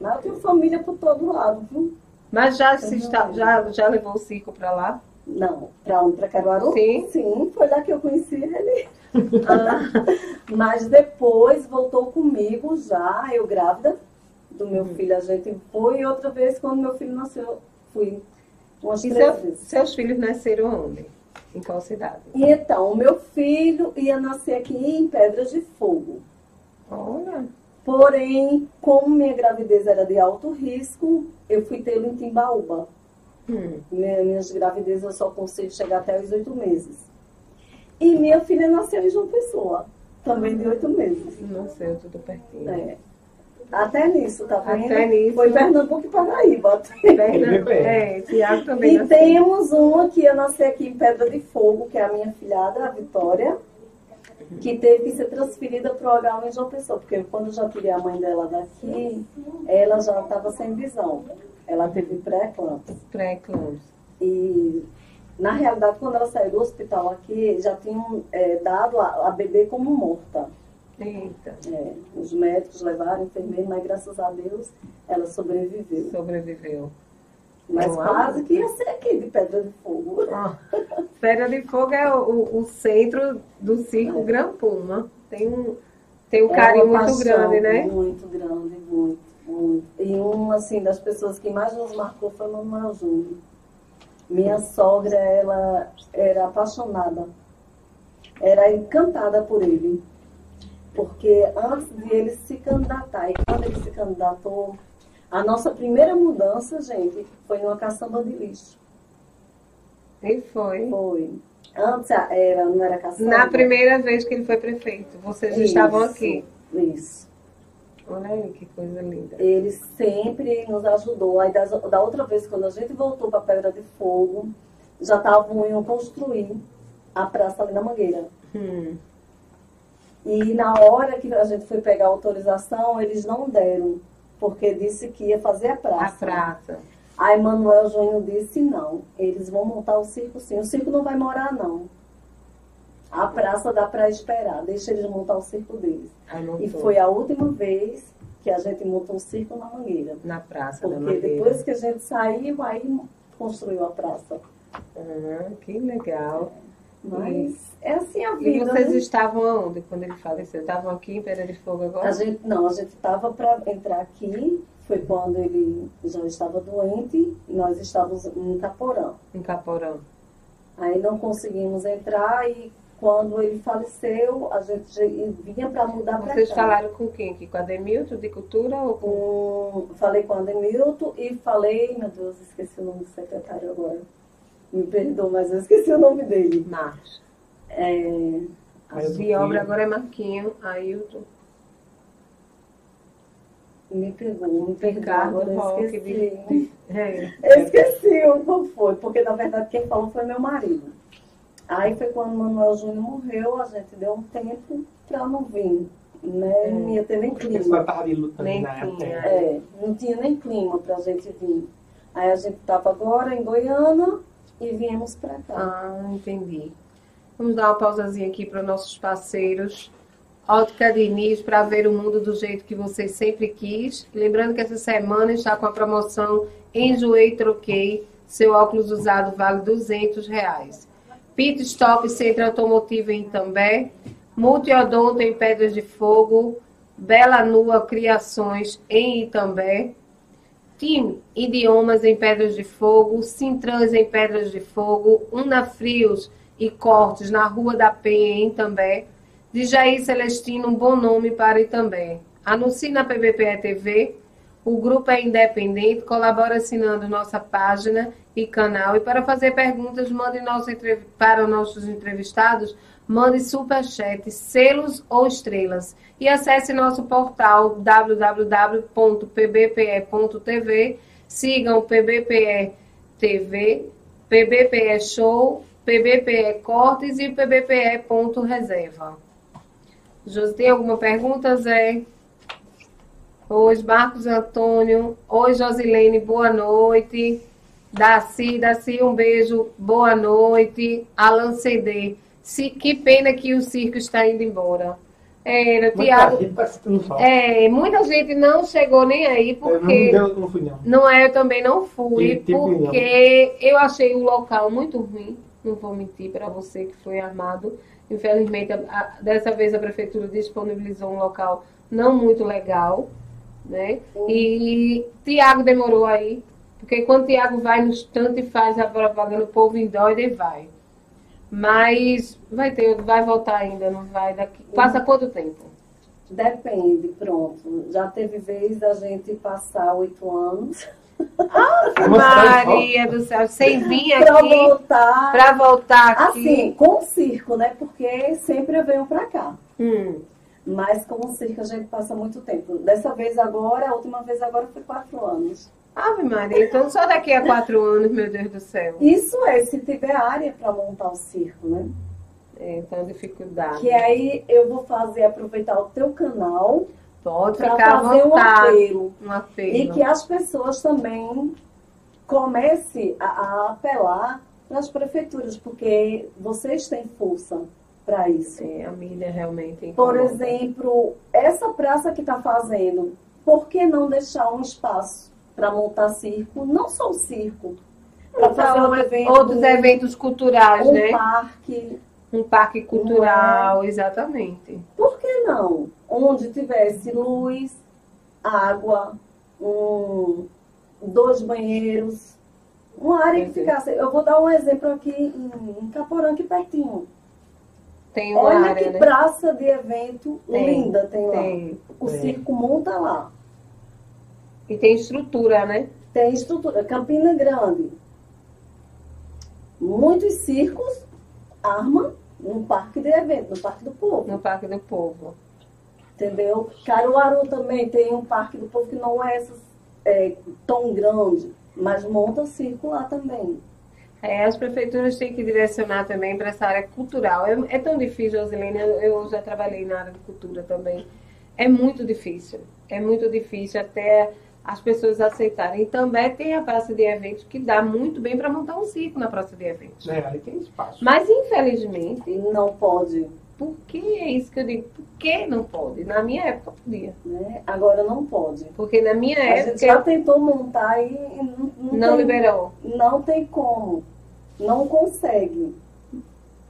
Mas eu tenho família por todo lado, viu? Mas já, se está, já, já levou o circo para lá? Não, para onde? Para Caruaru? Sim. Sim, foi lá que eu conheci ele. Ah. Mas depois voltou comigo já, eu grávida do meu uhum. filho. A gente foi outra vez quando meu filho nasceu, fui umas e três seu, vezes. Seus filhos nasceram onde? Em qual cidade? E então, o meu filho ia nascer aqui em Pedras de Fogo. Olha. Porém, como minha gravidez era de alto risco, eu fui tê-lo em Timbaúba. Hum. Minha, minhas gravidezes eu só consigo chegar até os oito meses. E minha filha nasceu em João Pessoa, também de oito meses. Nasceu tudo pertinho. É. Até nisso, tá vendo? Até nisso. Foi Pernambuco e Paraíba. Pernambuco, é, Tiago também E nasceu. temos uma que ia nascer aqui em Pedra de Fogo, que é a minha filhada, a Vitória que teve que ser transferida para o H1 em João Pessoa, porque quando eu já tirei a mãe dela daqui, ela já estava sem visão. Ela teve pré-eclâmpsia. Pré-eclâmpsia. E, na realidade, quando ela saiu do hospital aqui, já tinham é, dado a, a, bebê como morta. Eita. É, os médicos levaram, enfermeiro, mas graças a Deus ela sobreviveu. Sobreviveu. Mas quase que ia ser aqui de Pedra de Fogo. Ah, Pedra de Fogo é o, o centro do circo é. Gran Puma. Tem um, tem um é carinho muito grande, né? Muito grande, muito, muito. E uma assim, das pessoas que mais nos marcou foi o Manuel Júnior. Minha sogra, ela era apaixonada. Era encantada por ele. Porque antes de ele se candidatar, e quando ele se candidatou, a nossa primeira mudança, gente, foi numa caçamba de lixo. E foi? Foi. Antes era, não era caçamba. Na primeira vez que ele foi prefeito, vocês isso, estavam aqui. Isso. Olha aí, que coisa linda. Ele sempre nos ajudou. Aí da, da outra vez, quando a gente voltou para Pedra de Fogo, já estavam indo construir a praça ali na Mangueira. Hum. E na hora que a gente foi pegar a autorização, eles não deram porque disse que ia fazer a praça. A praça. Aí Manuel Júnior disse não, eles vão montar o circo sim. O circo não vai morar não. A praça dá para esperar, deixa eles montar o circo deles. e foi a última vez que a gente montou o circo na Mangueira. Na praça porque da Mangueira. Porque depois que a gente saiu, aí construiu a praça. Uhum, que legal. Mas é assim a vida. E vocês né? estavam aonde quando ele faleceu? Estavam aqui em Pedra de Fogo agora? A gente, não, a gente estava para entrar aqui. Foi quando ele já estava doente e nós estávamos em Caporã. Em Caporã. Aí não conseguimos entrar e quando ele faleceu, a gente vinha para mudar para cá. Vocês falaram com quem? Com a Ademilton de Cultura? Ou com... falei com a Ademilton e falei, meu Deus, esqueci o nome do secretário agora. Me perdoa, mas eu esqueci o nome dele. Marcos. É, de obra agora é Marquinho, Ailton. Me pegou, me pegou, agora eu esqueci. De, é. Eu esqueci o que foi, porque na verdade quem falou foi meu marido. Aí foi quando o Manuel Júnior morreu, a gente deu um tempo para não vir. né? É. Não ia ter nem clima. nem clima. É, não tinha nem clima para a gente vir. Aí a gente estava agora em Goiânia e viemos para cá. Ah, entendi. Vamos dar uma pausazinha aqui para nossos parceiros. Ótica Diniz para ver o mundo do jeito que você sempre quis. Lembrando que essa semana está com a promoção Enjoei Troquei. Seu óculos usado vale 200 reais. Pit Stop Centro Automotivo em Itambé. Multiodonto em Pedras de Fogo. Bela Nua Criações em Itambé. Team Idiomas em Pedras de Fogo. Sintrans em Pedras de Fogo. Una Frios e Cortes na Rua da Penha em Itambé. De Jair Celestino, um bom nome para Itambé. Anuncie na PBPE TV. O grupo é independente, colabora assinando nossa página e canal. E para fazer perguntas, mande nosso, para nossos entrevistados, mande superchat, selos ou estrelas. E acesse nosso portal www.pbpe.tv. Sigam PBPE TV, PBPE Show, PBPE Cortes e PBPE Ponto Reserva. José, tem alguma pergunta, Zé? Oi, Marcos Antônio. Oi, Josilene, boa noite. Daci, Daci, um beijo, boa noite. Alan CD. Se, que pena que o circo está indo embora. É, Tiago. É, muita gente não chegou nem aí porque. não, deu, não, fui, não. não é, eu também não fui, porque eu achei o local muito ruim. Não vou mentir para você que foi armado. Infelizmente, a, a, dessa vez a prefeitura disponibilizou um local não muito legal, né? E Tiago demorou aí, porque quando Tiago vai no instante e faz a propaganda, o povo indóide e vai. Mas vai ter, vai voltar ainda, não vai daqui. Passa quanto tempo? Depende, pronto. Já teve vez da gente passar oito anos. Ah, Maria do céu, sem vir aqui. Pra voltar. Pra voltar aqui. Assim, com o circo, né? Porque sempre eu venho pra cá. Hum. Mas com o circo a gente passa muito tempo. Dessa vez agora, a última vez agora foi quatro anos. Ave Maria, então só daqui a quatro anos, meu Deus do céu. Isso é, se tiver área para montar o circo, né? É, então dificuldade. Que aí eu vou fazer, aproveitar o teu canal. Pode ficar fazer um apelo, um apelo. E que as pessoas também comecem a, a apelar para as prefeituras, porque vocês têm força para isso. É, a mídia realmente. Por exemplo, essa praça que está fazendo, por que não deixar um espaço para montar circo, não só o circo, para fazer um evento, outros eventos culturais, um né? Um parque. Um parque cultural, é? exatamente. Por que não? Onde tivesse luz, água, um, dois banheiros, uma área que ficasse. Eu vou dar um exemplo aqui em, em Caporã, aqui pertinho. Tem uma Olha área, que né? praça de evento tem, linda tem, tem lá. O tem. circo monta lá. E tem estrutura, né? Tem estrutura. Campina Grande. Muitos circos armam no parque de evento, no Parque do Povo. No Parque do Povo. Entendeu? Caruaru também tem um Parque do Povo que não é, é tão grande, mas monta circo lá também. É, as prefeituras têm que direcionar também para essa área cultural. É, é tão difícil, Rosilene, eu, eu já trabalhei na área de cultura também. É muito difícil. É muito difícil até as pessoas aceitarem. E também tem a praça de eventos que dá muito bem para montar um circo na praça de eventos. É, aí tem espaço. Mas infelizmente não pode. Por que é isso que eu digo? Por que não pode? Na minha época podia. Né? Agora não pode. Porque na minha a época. A gente já tentou montar e não, não, não tem, liberou. Não tem como. Não consegue.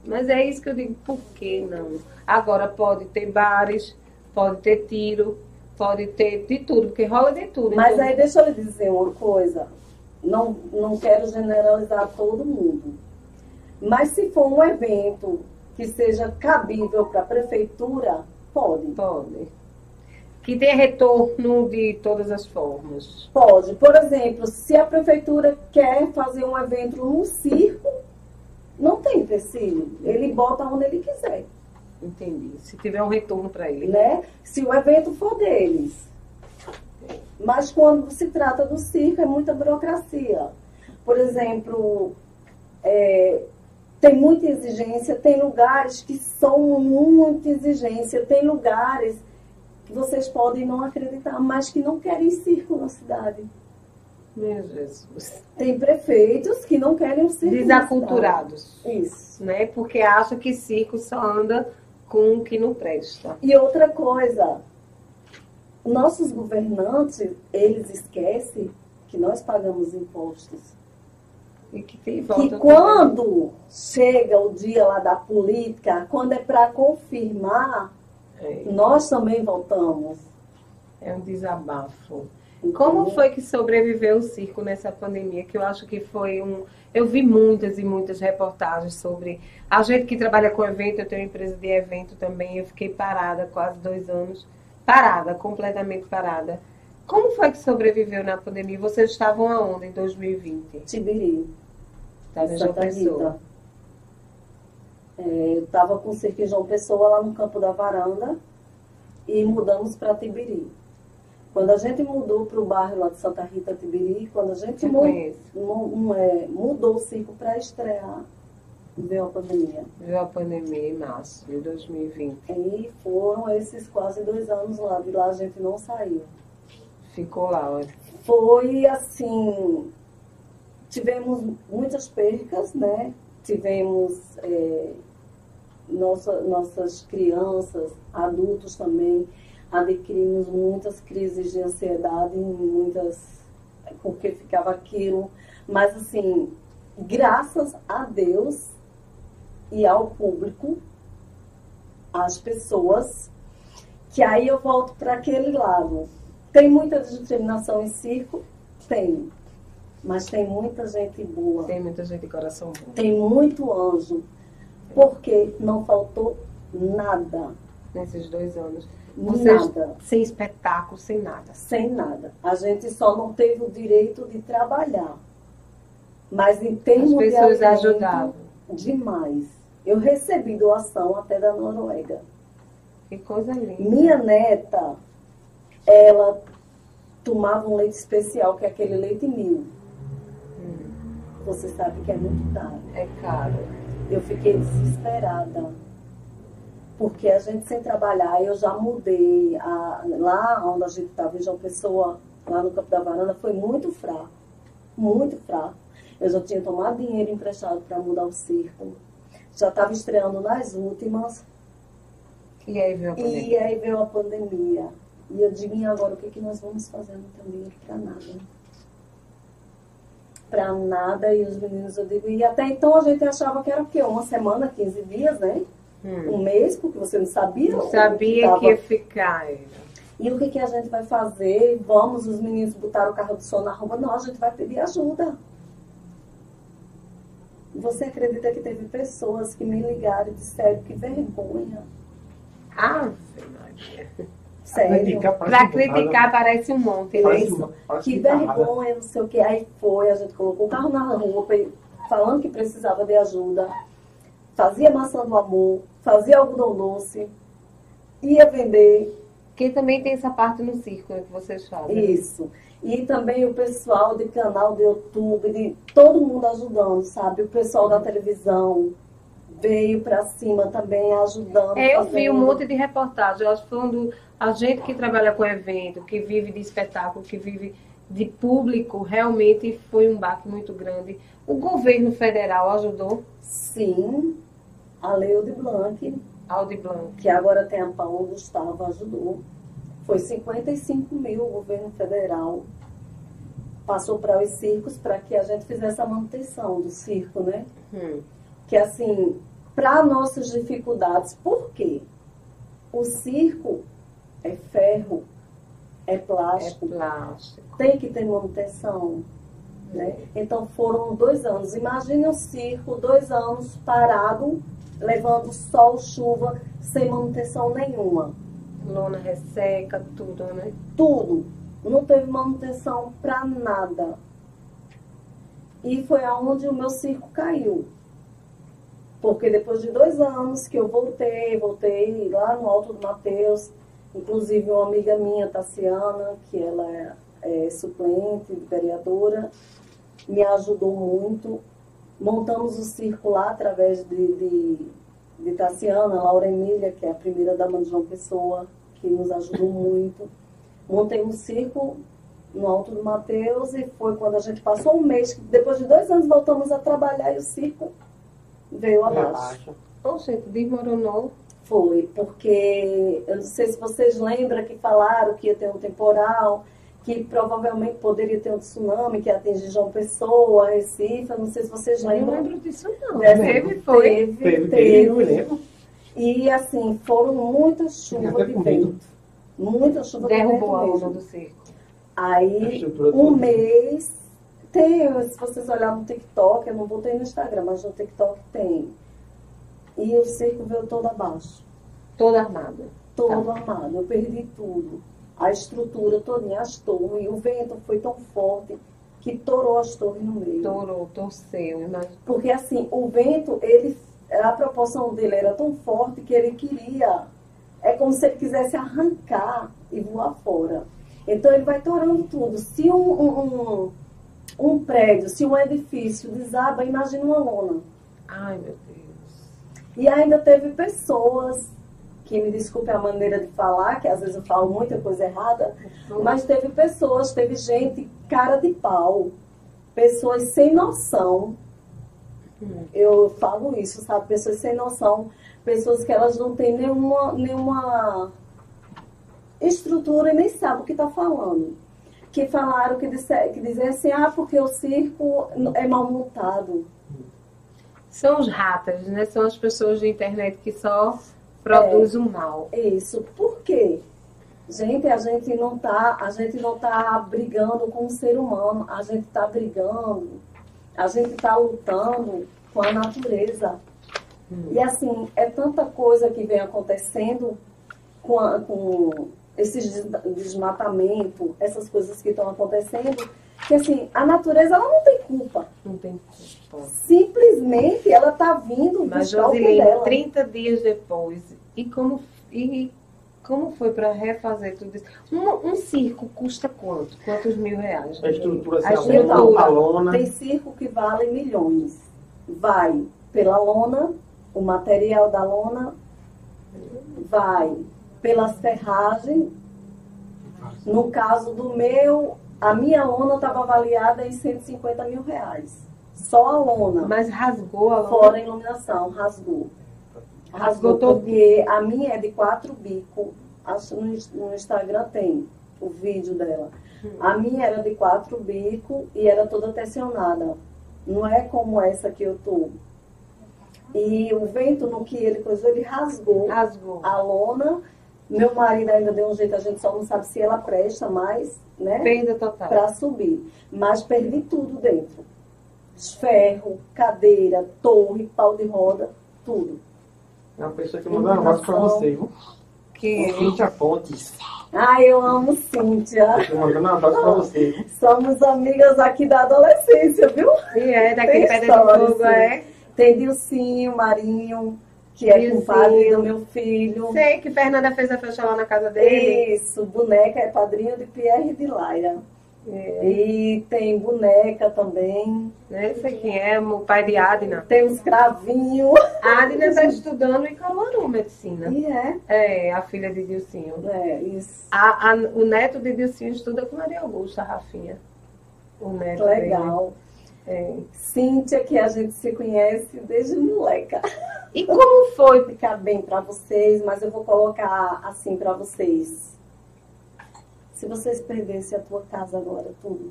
Mas é isso que eu digo, por que não? Agora pode ter bares, pode ter tiro, Pode ter de tudo, porque rola de tudo. Mas então... aí deixa eu lhe dizer uma coisa. Não, não quero generalizar todo mundo. Mas se for um evento que seja cabível para a prefeitura, pode. Pode. Que tenha retorno de todas as formas. Pode. Por exemplo, se a prefeitura quer fazer um evento no circo, não tem empecilho. Ele bota onde ele quiser. Entendi. Se tiver um retorno para ele. Né? Se o evento for deles. Mas quando se trata do circo, é muita burocracia. Por exemplo, é, tem muita exigência, tem lugares que são muita exigência, tem lugares que vocês podem não acreditar, mas que não querem circo na cidade. Meu Jesus. Tem prefeitos que não querem circo. Desaculturados. Isso. Né? Porque acham que circo só anda com o que não presta. E outra coisa, nossos governantes, eles esquecem que nós pagamos impostos. E que, tem que quando chega o dia lá da política, quando é para confirmar, é. nós também voltamos. É um desabafo. Como foi que sobreviveu o circo nessa pandemia? Que eu acho que foi um. Eu vi muitas e muitas reportagens sobre. A gente que trabalha com evento, eu tenho uma empresa de evento também, eu fiquei parada quase dois anos. Parada, completamente parada. Como foi que sobreviveu na pandemia? Vocês estavam aonde em 2020? Tibiri. Estava em João Pessoa. É, eu estava com o circo João Pessoa lá no campo da varanda e mudamos para Tibiri. Quando a gente mudou para o bairro lá de Santa Rita Tibiri, quando a gente mu mu é, mudou o circo para estrear, veio a pandemia. Veio a pandemia em março de 2020. E foram esses quase dois anos lá. De lá a gente não saiu. Ficou lá, olha. Foi assim. Tivemos muitas percas, né? Tivemos é, nossa, nossas crianças, adultos também adquirimos muitas crises de ansiedade, muitas porque ficava aquilo, mas assim, graças a Deus e ao público, às pessoas, que aí eu volto para aquele lado. Tem muita discriminação em circo? Tem. Mas tem muita gente boa. Tem muita gente de coração bom. Tem muito anjo. Porque não faltou nada. Nesses dois anos. Vocês, nada. Sem espetáculo, sem nada. Sem nada. A gente só não teve o direito de trabalhar. Mas em termos As pessoas de ajudavam. Demais. Eu recebi doação até da Noruega. Que coisa linda. Minha neta, ela tomava um leite especial, que é aquele leite mil. Hum. Você sabe que é muito caro. É caro. Eu fiquei desesperada porque a gente sem trabalhar, eu já mudei. A, lá onde a gente estava, em João Pessoa, lá no Campo da Varanda, foi muito fraco. Muito fraco. Eu já tinha tomado dinheiro emprestado para mudar o circo. Já estava estreando nas últimas. E aí veio a pandemia. E aí veio a pandemia. E eu digo, e agora o que, que nós vamos fazer? Não tem dinheiro para nada. Para nada. E os meninos, eu digo, e até então a gente achava que era o quê? Uma semana, 15 dias, né? Hum. um mês, porque você não sabia. Não sabia que, ia ficar. E o que, que a gente vai fazer? Vamos, os meninos botaram o carro do som na rua. Não, a gente vai pedir ajuda. Você acredita que teve pessoas que me ligaram e disseram que vergonha? Ah, Maria. Sério. Para criticar parece um monte, né? Que vergonha, não sei o que. Aí foi, a gente colocou o carro na rua, falando que precisava de ajuda. Fazia maçã do amor, fazia algodão doce, ia vender. Que também tem essa parte no circo né, que vocês fazem. Isso. E também o pessoal de canal de YouTube, de todo mundo ajudando, sabe? O pessoal da televisão veio para cima também ajudando. É, eu fazendo. vi um monte de reportagem. Eu acho que um do, a gente que trabalha com evento, que vive de espetáculo, que vive de público, realmente foi um baque muito grande. O governo federal ajudou? Sim, a Leude Blanc, Aldi Blanc, que agora tem a Paulo Gustavo, ajudou. Foi 55 mil o governo federal passou para os circos para que a gente fizesse a manutenção do circo, né? Hum. Que assim, para nossas dificuldades, por quê? O circo é ferro, é plástico, é plástico. tem que ter manutenção. Né? Então foram dois anos. Imagine o circo, dois anos parado levando sol, chuva, sem manutenção nenhuma. Lona resseca, tudo, né? Tudo. Não teve manutenção para nada. E foi aonde o meu circo caiu. Porque depois de dois anos que eu voltei, voltei lá no Alto do Mateus, inclusive uma amiga minha, Tassiana, que ela é, é suplente vereadora, me ajudou muito montamos o circo lá através de, de, de Tassiana, Laura Emília, que é a primeira dama de João Pessoa, que nos ajudou muito. Montei um circo no Alto do Mateus e foi quando a gente passou um mês, depois de dois anos voltamos a trabalhar e o circo veio abaixo. Ô, gente, desmoronou. Foi, porque eu não sei se vocês lembram que falaram que ia ter um temporal, que provavelmente poderia ter um tsunami que atingir João Pessoa, Recife, eu não sei se vocês lembram. Eu não lembro disso não. Teve, foi. Teve, teve. teve. E assim, foram muitas chuvas de vento. Muita chuva de vento Derrubou a onda do circo. Aí, um mês, tem, se vocês olharem no TikTok, eu não botei no Instagram, mas no TikTok tem. E o circo veio todo abaixo. Todo armado. Todo tá. armado. Eu perdi tudo. A estrutura todinha, as torres. E o vento foi tão forte que torou as torres no meio. Torou, torceu. Imagina. Porque assim, o vento, ele, a proporção dele era tão forte que ele queria. É como se ele quisesse arrancar e voar fora. Então ele vai torando tudo. Se um, um, um prédio, se um edifício desaba, imagina uma lona. Ai, meu Deus. E ainda teve pessoas, que me desculpe a maneira de falar, que às vezes eu falo muita coisa errada, uhum. mas teve pessoas, teve gente cara de pau, pessoas sem noção. Uhum. Eu falo isso, sabe? Pessoas sem noção, pessoas que elas não têm nenhuma, nenhuma estrutura e nem sabe o que está falando. Que falaram, que, disser, que dizem assim, ah, porque o circo é mal montado. São os ratas, né? São as pessoas de internet que só produzem é, o mal. Isso. Por quê? Gente, a gente não tá, a gente não tá brigando com o ser humano, a gente tá brigando, a gente tá lutando com a natureza. Hum. E assim, é tanta coisa que vem acontecendo com, a, com esse desmatamento, essas coisas que estão acontecendo, que assim, a natureza ela não tem culpa. Não tem culpa. Simplesmente ela está vindo Mas Josilene, 30 dias depois, e como, e como foi para refazer tudo isso? Um, um, circo custa quanto? Quantos mil reais? A estrutura, a, a estrutura, a lona. Tem circo que vale milhões. Vai pela lona, o material da lona, vai pelas ferragens. No caso do meu, a minha lona estava avaliada em 150 mil reais. Só a lona. Mas rasgou a lona? Fora a iluminação, rasgou. Rasgou, porque a minha é de quatro bicos. Acho no, no Instagram tem o vídeo dela. Hum. A minha era de quatro bicos e era toda tensionada. Não é como essa que eu tô. E o vento no que ele coisou, ele rasgou, rasgou. a lona meu marido ainda deu um jeito, a gente só não sabe se ela presta mais, né? Perda total. Para subir. Mas perdi tudo dentro. Ferro, cadeira, torre, pau de roda, tudo. É uma pessoa que mandou um abraço para você, viu? Que... Cíntia Pontes. Ai, eu amo Cíntia. Estou mandando um abraço para você. Viu? Somos amigas aqui da adolescência, viu? E é, daqui Pedra de Fogo, é? Tem Dilcinho, Marinho, que é compadre do meu filho. Sei que Fernanda fez a festa lá na casa dele. Isso, boneca é padrinho de Pierre e de Laira. É. E tem boneca também. Né? Sei quem é, o pai de Adina. Tem uns cravinhos. A Adina está estudando em Caruaru, medicina. E é? É, a filha de Dilcinho. É, isso. A, a, o neto de Dilcinho estuda com Maria Augusta, Rafinha. O neto Legal. Dele. É. Cíntia, que a gente se conhece desde moleca. E como foi? Ficar bem para vocês, mas eu vou colocar assim para vocês. Se vocês perdessem a tua casa agora, tudo.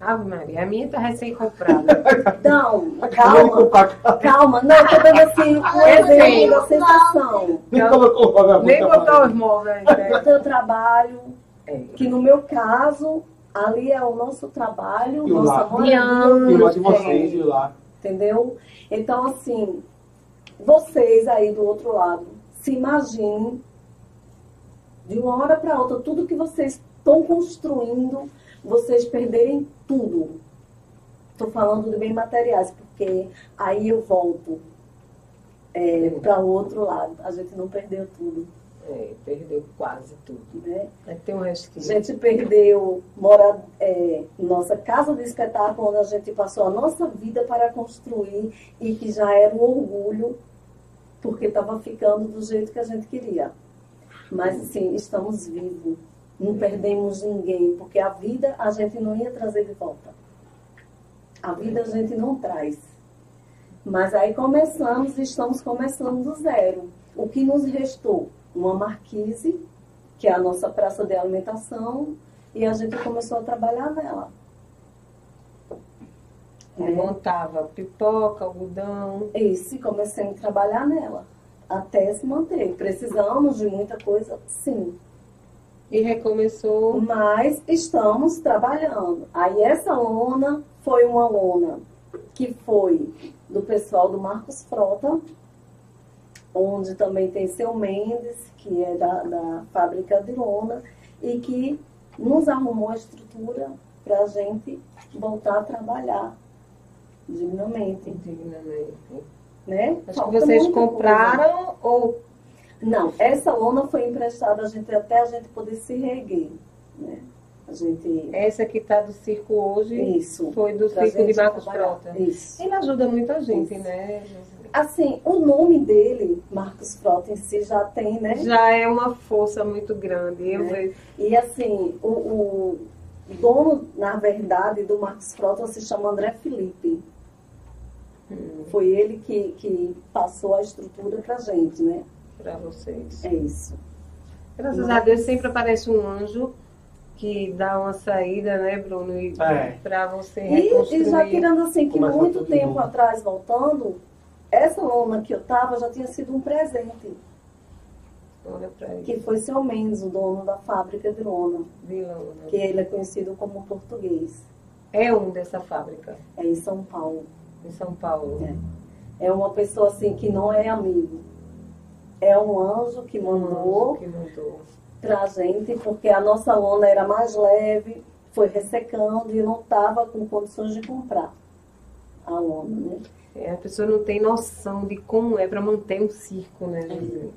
Ave Maria, a minha tá recém-comprada. Não, calma. calma, não, tô dando assim um exemplo da sensação. Nem colocou Nem botou os móveis. O teu trabalho, é. que no meu caso, ali é o nosso trabalho, e nossa moradia. E o de vocês, e lá. Entendeu? Então, assim, vocês aí do outro lado, se imaginem de uma hora para outra, tudo que vocês estão construindo, vocês perderem tudo. Estou falando de bem materiais, porque aí eu volto é, para o outro lado. A gente não perdeu tudo. É, perdeu quase tudo. Né? É, tem um resquício. A gente perdeu mora, é, nossa casa de espetáculo, onde a gente passou a nossa vida para construir e que já era um orgulho, porque estava ficando do jeito que a gente queria. Mas assim, estamos vivos. Não perdemos ninguém, porque a vida a gente não ia trazer de volta. A vida a gente não traz. Mas aí começamos, estamos começando do zero. O que nos restou? Uma marquise, que é a nossa praça de alimentação, e a gente começou a trabalhar nela. É. Montava pipoca, algodão. Isso, e comecei a trabalhar nela. Até se manter. Precisamos de muita coisa? Sim. E recomeçou. Mas estamos trabalhando. Aí essa lona foi uma lona que foi do pessoal do Marcos Frota, onde também tem seu Mendes, que é da, da fábrica de lona, e que nos arrumou a estrutura para a gente voltar a trabalhar dignamente. Dignamente. Né? Acho que vocês compraram coisa. ou. Não, essa lona foi emprestada a gente, até a gente poder se reerguer. Né? A gente... Essa que está do circo hoje Isso, foi do circo de Marcos Frota. Isso. Ele ajuda muita gente, Isso. né? Assim, o nome dele, Marcos Frota em si, já tem, né? Já é uma força muito grande. Eu né? E assim, o, o dono, na verdade, do Marcos Frota se chama André Felipe. Foi ele que, que passou a estrutura pra gente, né? Pra vocês. É isso. Graças Mas... a Deus sempre aparece um anjo que dá uma saída, né, Bruno? E é. para você reconstruir. E, e já tirando assim, que muito tempo atrás, voltando, essa lona que eu tava já tinha sido um presente. Olha pra isso. Que foi seu Mendes, o dono da fábrica de lona. De lona. Que ele é conhecido como português. É um dessa fábrica? É em São Paulo. Em São Paulo. É. É uma pessoa assim que não é amigo. É um anjo que mandou. Um anjo que mandou pra gente, porque a nossa lona era mais leve, foi ressecando e não estava com condições de comprar a lona, né? É, a pessoa não tem noção de como é para manter um circo, né, é.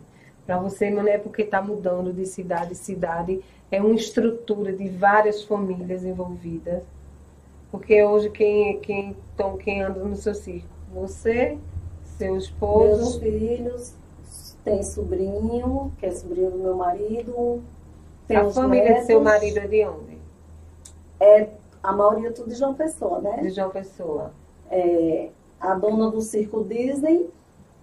Para você não é porque está mudando de cidade em cidade, é uma estrutura de várias famílias envolvidas. Porque hoje quem, quem, então, quem anda no seu circo? Você, seu esposo. Meus filhos, tem sobrinho, que é sobrinho do meu marido. Tem a família netos. do seu marido é de onde? É, a maioria é tudo de João Pessoa, né? De João Pessoa. É, a dona do circo Disney,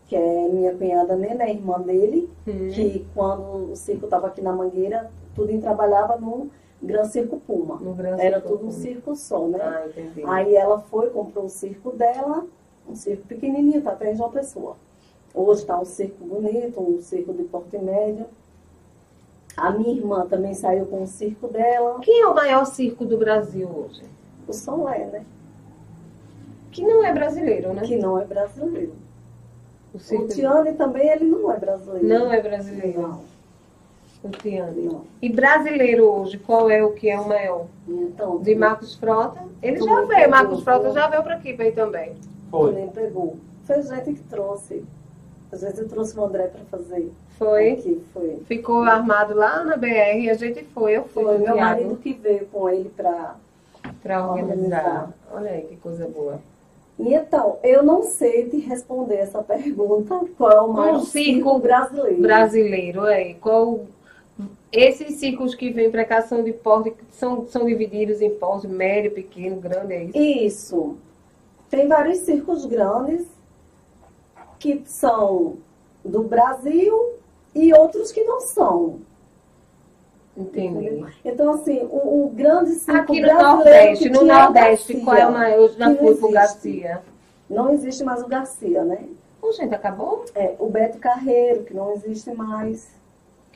que é minha cunhada Nena, irmã dele, hum. que quando o circo estava aqui na Mangueira, tudo trabalhava no Gran Circo Puma. Gran Era circo tudo um circo só, né? Ah, entendi. Aí ela foi, comprou o circo dela, um circo pequenininho, tá até em João Pessoa. Hoje está um circo bonito, um circo de porte médio. A minha irmã também saiu com o circo dela. Quem é o maior circo do Brasil hoje? O Solé, né? Que não é brasileiro, né? Que não é brasileiro. O, circo o Tiane também, ele não é brasileiro. Não é brasileiro. Não. O. E brasileiro hoje, qual é o que é o maior? Então, de Marcos Frota? Ele já veio, Marcos Frota já veio para aqui veio também. Foi. nem pegou. Foi gente que trouxe. Às vezes eu trouxe o André para fazer. Foi? Aqui, foi. Ficou armado lá na BR e a gente foi. Eu fui. Foi meu marido que veio com ele para para organizar. Olha aí que coisa boa. E então, eu não sei te responder essa pergunta, qual é o maior um circo brasileiro. Brasileiro, é. Qual esses ciclos que vêm para cá são de porte, são, são divididos em porte médio, pequeno, grande, é isso? Isso. Tem vários circos grandes que são do Brasil e outros que não são. Entendi. Então, assim, o, o grande circo Aqui no Nordeste, no Nordeste, qual é o maior? Eu já fui pro Garcia. Não existe mais o Garcia, né? Ô, gente, acabou? É, o Beto Carreiro, que não existe mais.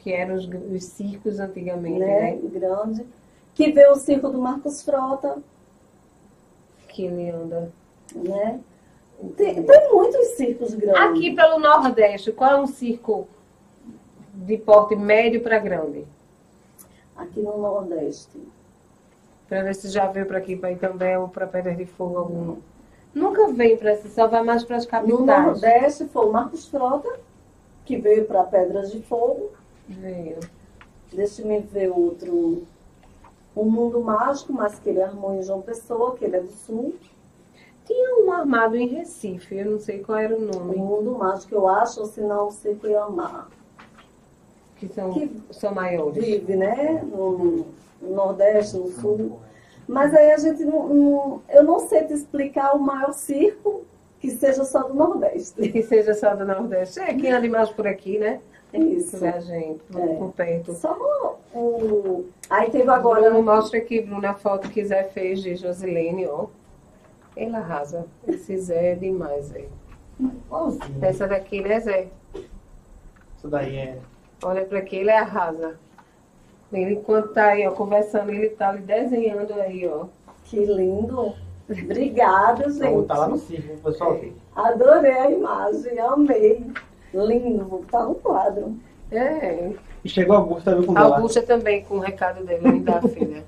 Que eram os, os circos antigamente, né? né? Grande. Que veio o circo do Marcos Frota. Que ele anda. Né? Tem, tem muitos circos grandes. Aqui pelo Nordeste, qual é um circo de porte médio para grande? Aqui no Nordeste. Para ver se já veio para aqui, para Itambé ou para Pedras de Fogo algum. Nunca veio para esse, só vai mais para as capitais. No Nordeste foi o Marcos Frota, que veio para Pedras de Fogo. Veio. Deixa-me ver outro. O Mundo Mágico, mas que ele armou em João Pessoa, que ele é do Sul. Tinha um armado em Recife, eu não sei qual era o nome. O Mundo Mágico, eu acho, ou se não, o Circo Iamar. que são, que são maiores. Vive, né? No, no Nordeste, no Sul. Mas aí a gente não, não, Eu não sei te explicar o maior circo que seja só do Nordeste. Que seja só do Nordeste. É, quem anda mais por aqui, né? Isso. Da gente, é. por perto. Só o. Aí teve agora. Bruno, mostra aqui, Bruno, a foto que Zé fez de Josilene, ó. Ele arrasa. Esse Zé é demais, Zé. Essa daqui, né, Zé? Essa daí é. Olha pra aqui, ele arrasa. Ele, enquanto tá aí, ó, conversando, ele tá ali desenhando aí, ó. Que lindo. Obrigada, gente. Vou botar lá no circo, pessoal. É. Adorei a imagem, amei. Lindo, vou botar no quadro. É. E chegou a Augusta também com a Augusta também, com o recado dele, da filha.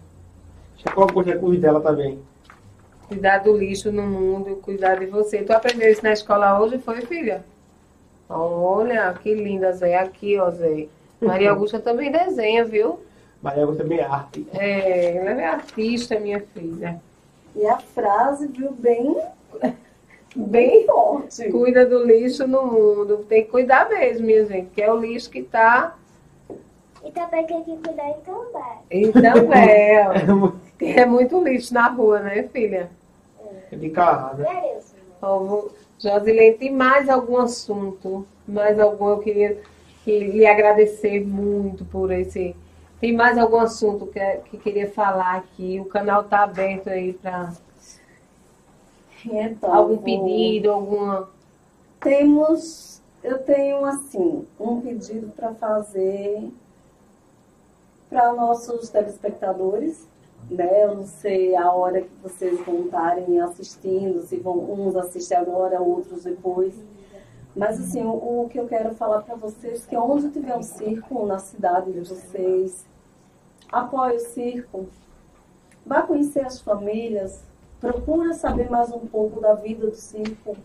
Chegou a Augusta com o dela também. Cuidar do lixo no mundo, cuidar de você. Tu aprendeu isso na escola hoje, foi, filha? Olha, que linda, Zé. Aqui, ó, Zé. Maria Augusta também desenha, viu? Maria Augusta também é arte. É, ela é artista, minha filha. E a frase, viu, bem bem forte. Cuida do lixo no mundo. Tem que cuidar mesmo, minha gente, que é o lixo que está. E também tem que cuidar em também. E também. é muito lixo na rua, né, filha? É de carro, né? É isso. Josilene, tem mais algum assunto? Mais algum? Eu queria que lhe agradecer muito por esse. Tem mais algum assunto que, que queria falar aqui? O canal está aberto aí para então, algum pedido, alguma. Temos, eu tenho assim, um pedido para fazer para nossos telespectadores. Né? Eu não sei a hora que vocês vão estarem assistindo, se vão uns assistir agora, outros depois. Mas assim, o, o que eu quero falar para vocês é que onde tiver um circo na cidade de vocês, apoie o circo, vá conhecer as famílias, procura saber mais um pouco da vida do circo.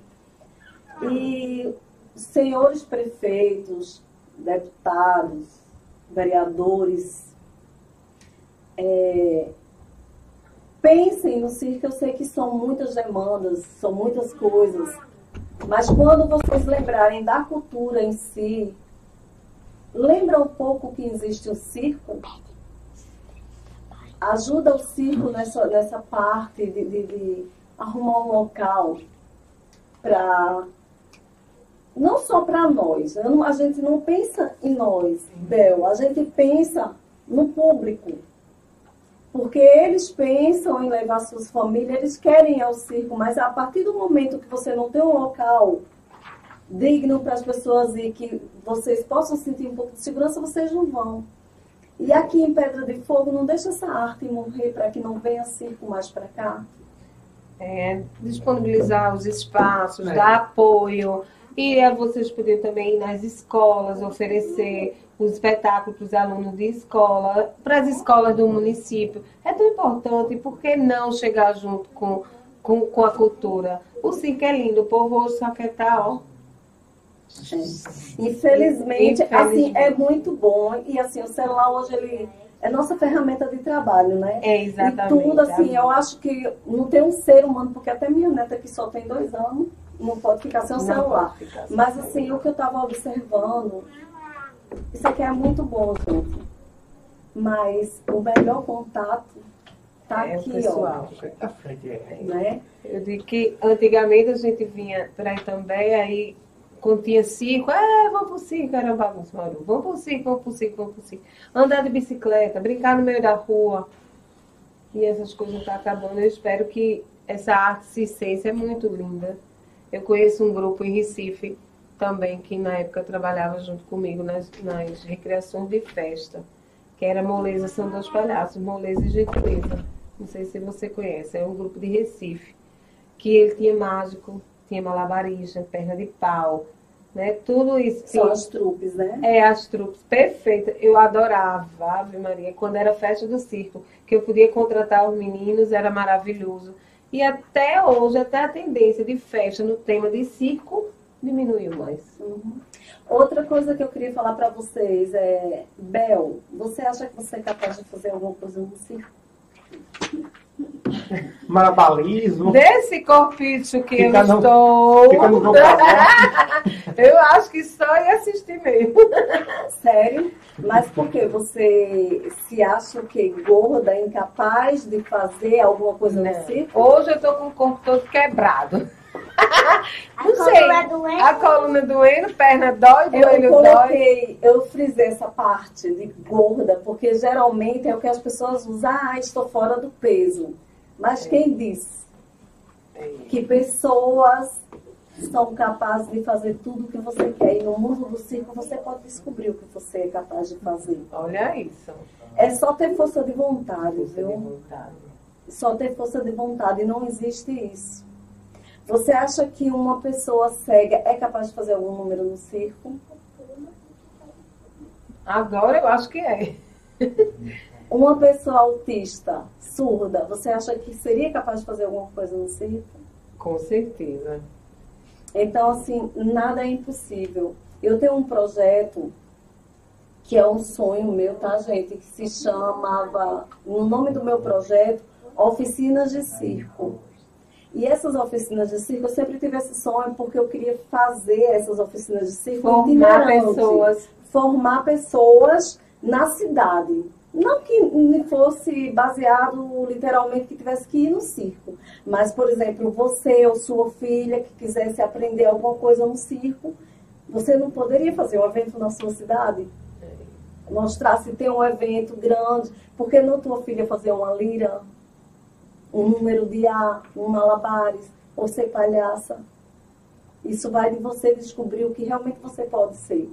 E senhores prefeitos, deputados, vereadores, é, pensem no circo. Eu sei que são muitas demandas, são muitas coisas, mas quando vocês lembrarem da cultura em si, lembra um pouco que existe o circo? Ajuda o circo nessa, nessa parte de, de, de arrumar um local para não só para nós, não, a gente não pensa em nós, Bel, a gente pensa no público. Porque eles pensam em levar suas famílias, eles querem ir ao circo, mas a partir do momento que você não tem um local digno para as pessoas ir, que vocês possam sentir um pouco de segurança, vocês não vão. E aqui em Pedra de Fogo, não deixa essa arte morrer para que não venha circo mais para cá? É, disponibilizar os espaços, é. dar apoio. E é, vocês poderiam também ir nas escolas, oferecer os espetáculos para os alunos de escola, para as escolas do município. É tão importante, por que não chegar junto com, com, com a cultura? O circo é lindo, o povo hoje só quer estar, tá, ó, Infelizmente, assim, é muito bom. E assim, o celular hoje ele é nossa ferramenta de trabalho, né? É, exatamente. E tudo assim, eu acho que não tem um ser humano, porque até minha neta que só tem dois anos, não pode ficar sem o não celular. Mas assim, o que eu estava observando, isso aqui é muito bom, gente. Mas o melhor contato tá é, aqui, pessoal. ó. É. Né? Eu digo que antigamente a gente vinha para também aí quando tinha circo, é, vamos pro circo, era bagunça, Maru. Vamos pro circo, vamos pro circo, vamos pro circo. Andar de bicicleta, brincar no meio da rua. E essas coisas estão tá acabando. Eu espero que essa arte circense é muito linda. Eu conheço um grupo em Recife também, que na época trabalhava junto comigo nas, nas de festa, que era Moleza São Dois Palhaços, Moleza e Gentileza. Não sei se você conhece, é um grupo de Recife. Que ele tinha mágico, tinha malabarista, perna de pau, né? Tudo isso. São as trupes, né? É, as trupes, perfeita. Eu adorava, Ave Maria, quando era festa do circo, que eu podia contratar os meninos, era maravilhoso. E até hoje, até a tendência de festa no tema de circo diminuiu mais. Uhum. Outra coisa que eu queria falar para vocês é, Bel, você acha que você é capaz de fazer alguma coisa no circo? Marabalismo. Desse corpício que fica eu no, estou. Fica no eu acho que só ia assistir mesmo. Sério? Mas por que você se acha o quê? Gorda, incapaz de fazer alguma coisa Não. circo? Hoje eu tô com o corpo todo quebrado. Não a sei. Coluna doendo. A coluna doendo, perna dói, eu coloquei, dói. Eu frisei essa parte de gorda, porque geralmente é o que as pessoas usam. Ah, estou fora do peso. Mas é. quem diz é. que pessoas são capazes de fazer tudo o que você quer. E no mundo do circo você pode descobrir o que você é capaz de fazer. Olha isso. É só ter força de vontade, força viu? De vontade. Só ter força de vontade. Não existe isso. Você acha que uma pessoa cega é capaz de fazer algum número no circo? Agora eu acho que é. uma pessoa autista, surda, você acha que seria capaz de fazer alguma coisa no circo? Com certeza. Então, assim, nada é impossível. Eu tenho um projeto que é um sonho meu, tá, gente? Que se chamava, no nome do meu projeto, Oficinas de Circo. E essas oficinas de circo, eu sempre tive esse sonho porque eu queria fazer essas oficinas de circo formar pessoas, formar pessoas na cidade. Não que fosse baseado literalmente que tivesse que ir no circo, mas por exemplo, você ou sua filha que quisesse aprender alguma coisa no circo, você não poderia fazer um evento na sua cidade? Mostrar se tem um evento grande, por que não tua filha fazer uma lira? Um número de A, um malabares, ou ser palhaça. Isso vai de você descobrir o que realmente você pode ser.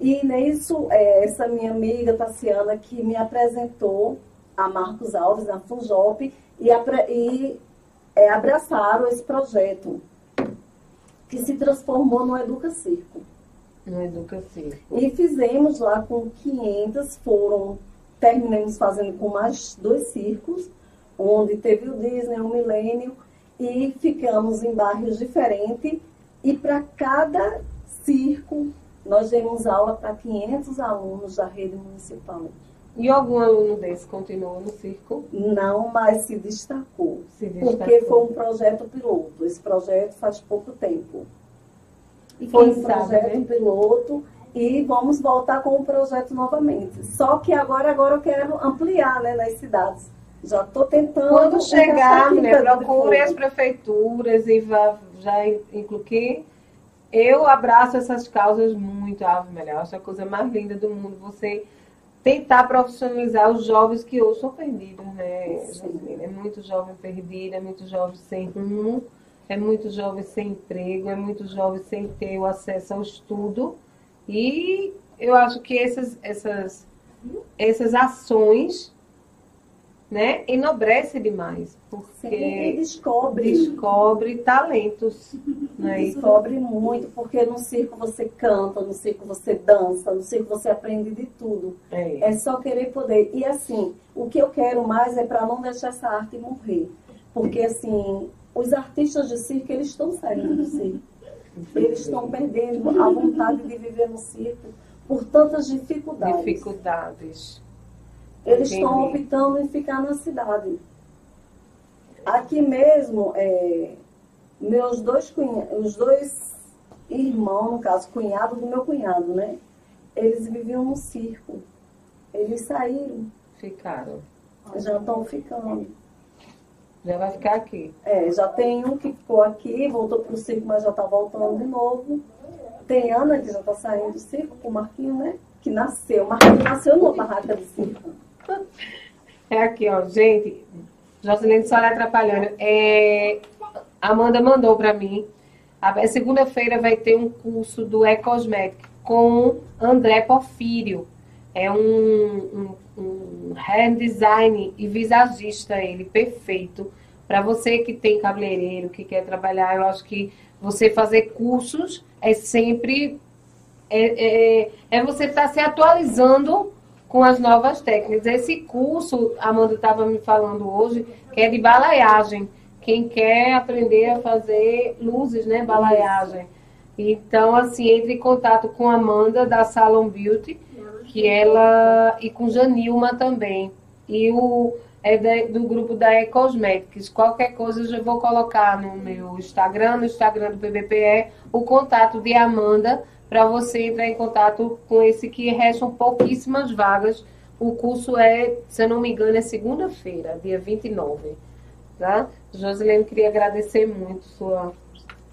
E nisso, é, essa minha amiga Tassiana que me apresentou a Marcos Alves na Funjop e, e é, abraçaram esse projeto que se transformou no Educa Circo. No Educa Circo. E fizemos lá com 500, foram, terminamos fazendo com mais dois circos, onde teve o Disney, o Milênio, e ficamos em bairros diferentes. E para cada circo, nós demos aula para 500 alunos da rede municipal. E algum aluno desse continuou no circo? Não, mas se destacou. Se destacou. Porque foi um projeto piloto. Esse projeto faz pouco tempo. E foi um projeto né? piloto e vamos voltar com o projeto novamente. Só que agora, agora eu quero ampliar né, nas cidades. Já estou tentando. Quando chegar, né, procure as prefeituras e vá, já incluir. Eu abraço essas causas muito, Ave Melhor. Acho a coisa mais linda do mundo. Você tentar profissionalizar os jovens que hoje são perdidos, né, É muito jovem perdido, é muito jovem sem rumo, é muito jovem sem emprego, é muito jovem sem ter o acesso ao estudo. E eu acho que essas, essas, essas ações né, enobrece demais, porque descobre descobre talentos, né? Descobre muito, porque no circo você canta, no circo você dança, no circo você aprende de tudo. É, é só querer poder. E assim, o que eu quero mais é para não deixar essa arte morrer, porque assim, os artistas de circo eles estão saindo do circo, eles estão perdendo a vontade de viver no circo por tantas dificuldades. Dificuldades. Eles estão optando em ficar na cidade. Aqui mesmo, é, meus dois os dois irmãos, no caso, cunhado do meu cunhado, né? Eles viviam no circo. Eles saíram. Ficaram. Já estão ficando. Já vai ficar aqui. É, já tem um que ficou aqui, voltou para o circo, mas já está voltando de novo. Tem Ana, que já está saindo do circo, com o Marquinho, né? Que nasceu. O Marquinho nasceu no barraca do circo. É aqui, ó, gente. Jocelyn só atrapalhando. É, Amanda mandou para mim. Segunda-feira vai ter um curso do E-Cosmetic com André Porfírio. É um, um, um hair design e visagista, ele perfeito. Para você que tem cabeleireiro, que quer trabalhar, eu acho que você fazer cursos é sempre. É, é, é você estar tá se atualizando com as novas técnicas. Esse curso, a Amanda estava me falando hoje, que é de balaiagem. Quem quer aprender a fazer luzes, né? Balaiagem. Então, assim, entre em contato com a Amanda da Salon Beauty, que ela. e com Janilma também. E o, é do grupo da E-Cosmetics. Qualquer coisa eu já vou colocar no meu Instagram, no Instagram do PBPE, o contato de Amanda para você entrar em contato com esse que restam pouquíssimas vagas. O curso é, se eu não me engano, é segunda-feira, dia 29. Tá? Josilene, queria agradecer muito sua.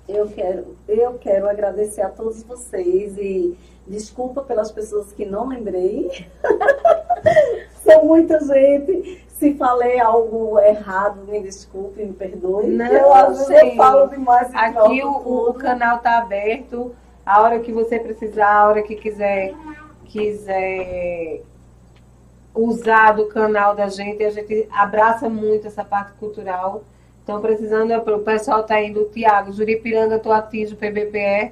Eu quero, eu quero agradecer a todos vocês e desculpa pelas pessoas que não lembrei. São muita gente. Se falei algo errado, me desculpe, me perdoe. Não, eu eu falo demais. Aqui o, o canal está aberto. A hora que você precisar, a hora que quiser, quiser usar do canal da gente, a gente abraça muito essa parte cultural. Então, precisando, o pessoal está indo, Tiago, Juripiranga, Toatis, o PBPE.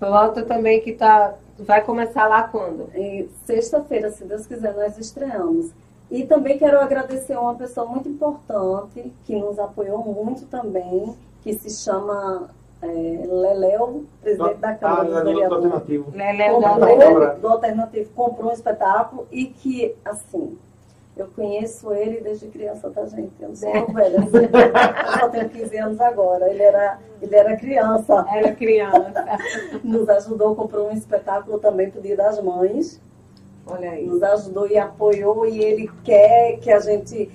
Volta também que tá, vai começar lá quando? Sexta-feira, se Deus quiser, nós estreamos. E também quero agradecer uma pessoa muito importante que nos apoiou muito também, que se chama é, Leléo, presidente da Câmara ah, dos Vereadores. Alternativo. Leléo comprou, do Alternativo comprou um espetáculo e que, assim, eu conheço ele desde criança, tá, gente? Eu não sou velha. eu só tenho 15 anos agora. Ele era, ele era criança. Era criança. Nos ajudou, comprou um espetáculo também pro Dia das Mães. Olha aí. Nos ajudou e apoiou e ele quer que a gente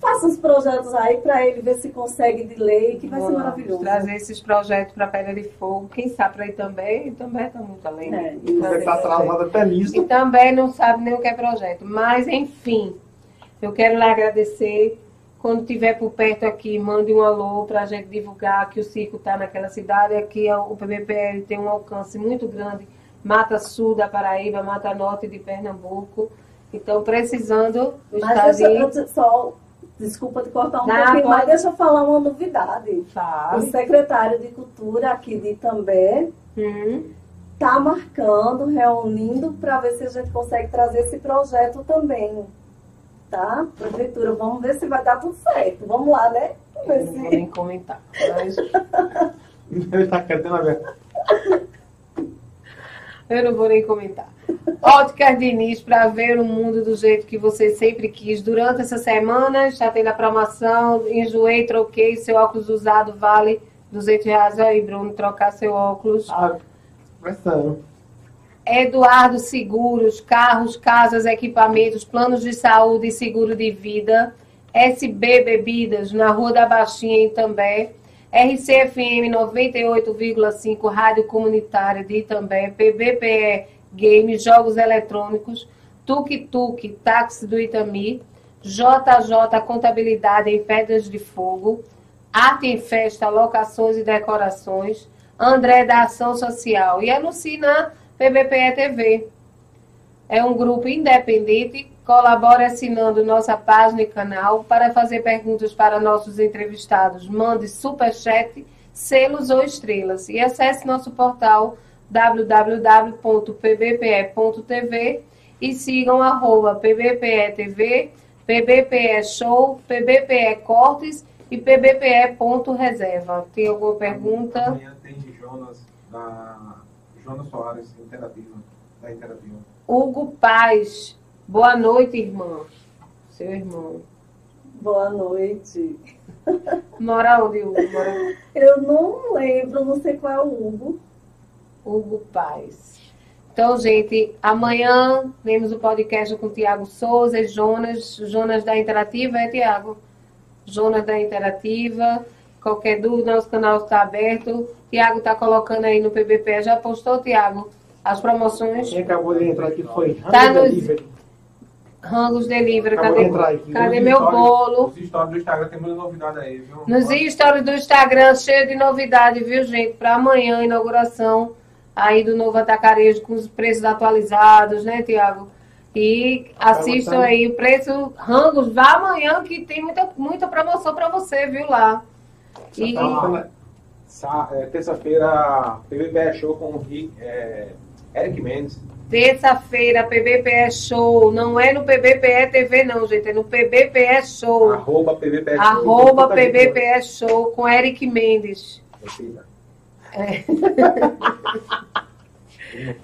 faça uns projetos aí para ele ver se consegue de lei, que vai Boa, ser maravilhoso. Trazer esses projetos para a Pedra de Fogo, quem sabe para aí também, também está muito além. É, você está até nisso. E também não sabe nem o que é projeto. Mas, enfim, eu quero lhe agradecer. Quando estiver por perto aqui, mande um alô para a gente divulgar que o circo está naquela cidade. Aqui o PBPL tem um alcance muito grande. Mata Sul da Paraíba, Mata Norte de Pernambuco. Então, precisando Mas eu só Desculpa te cortar um Não, pouquinho, pode... mas deixa eu falar uma novidade. O secretário de Cultura aqui de Itambé está hum. marcando, reunindo, para ver se a gente consegue trazer esse projeto também. Tá? Prefeitura, vamos ver se vai dar tudo certo. Vamos lá, né? Eu não vou nem comentar. Mas... Ele está querendo aberto. Eu não vou nem comentar. Ótica Diniz, para ver o mundo do jeito que você sempre quis. Durante essa semana, está tendo a promoção. Enjoei, troquei. Seu óculos usado vale 200 reais. Aí, Bruno, trocar seu óculos. Ah, prestando. Eduardo Seguros, carros, casas, equipamentos, planos de saúde e seguro de vida. SB Bebidas, na Rua da Baixinha, em També. RCFM 98,5, Rádio Comunitária de Itambé, PBPE Games, Jogos Eletrônicos, Tuk Tuk, Táxi do Itami, JJ Contabilidade em Pedras de Fogo, Arte em Festa, Locações e Decorações, André da Ação Social e anuncie na PBPE TV. É um grupo independente Colabore assinando nossa página e canal. Para fazer perguntas para nossos entrevistados, mande superchat, selos ou estrelas. E acesse nosso portal www.pbpe.tv e sigam arroba pbpe.tv, pbpe show, pbpe cortes e pbpe.reserva. Tem alguma pergunta? Amanhã tem Jonas, da Jonas Soares, interativa, da Interativa. Hugo Paz Boa noite, irmã. Seu irmão. Boa noite. Mora onde, Hugo? Mora... Eu não lembro, não sei qual é o Hugo. Hugo Paz. Então, gente, amanhã temos o podcast com o Tiago Souza e Jonas. Jonas da Interativa, é, Tiago? Jonas da Interativa. Qualquer dúvida, nosso canal está aberto. Tiago está colocando aí no PBP. Já postou, Tiago? As promoções. Quem acabou de entrar aqui foi tá nos... Rangos Delivery, cadê, cadê meu stories, bolo? Nos stories do Instagram tem muita novidade aí, viu? Nos stories do Instagram, cheio de novidade, viu, gente? Para amanhã, inauguração aí do novo atacarejo com os preços atualizados, né, Tiago? E assistam aí o preço Rangos, vá amanhã que tem muita, muita promoção para você, viu, lá. E... Tá, é, Terça-feira, PVP Show com o é, Eric Mendes. Terça-feira, PBPE Show. Não é no PBPE TV, não, gente. É no PBPE Show. Arroba PBPE Show. Arroba PBPE Show com Eric Mendes. É.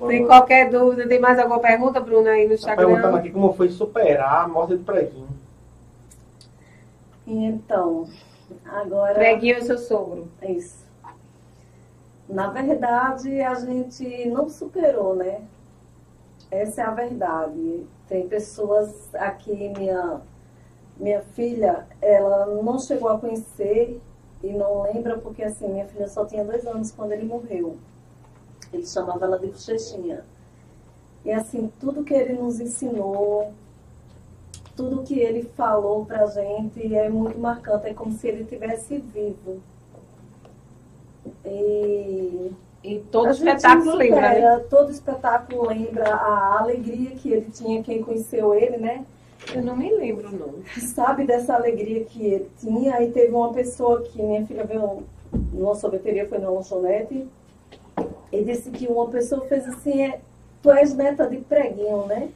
tem qualquer dúvida? Tem mais alguma pergunta, Bruna, aí no Instagram? Perguntando aqui como foi superar a morte do preguinho. Então, agora. Preguinho é seu sogro. Isso. Na verdade, a gente não superou, né? Essa é a verdade. Tem pessoas aqui, minha, minha filha, ela não chegou a conhecer e não lembra porque assim, minha filha só tinha dois anos quando ele morreu. Ele chamava ela de bochechinha. E assim, tudo que ele nos ensinou, tudo que ele falou pra gente é muito marcante, é como se ele tivesse vivo. E, e todo espetáculo lembra, né? Todo espetáculo lembra a alegria que ele tinha, quem conheceu ele, né? Eu não me lembro, não. Sabe dessa alegria que ele tinha? Aí teve uma pessoa que minha filha veio numa sorveteria, foi na lanchonete, e disse que uma pessoa fez assim, é, tu és neta de preguinho, né?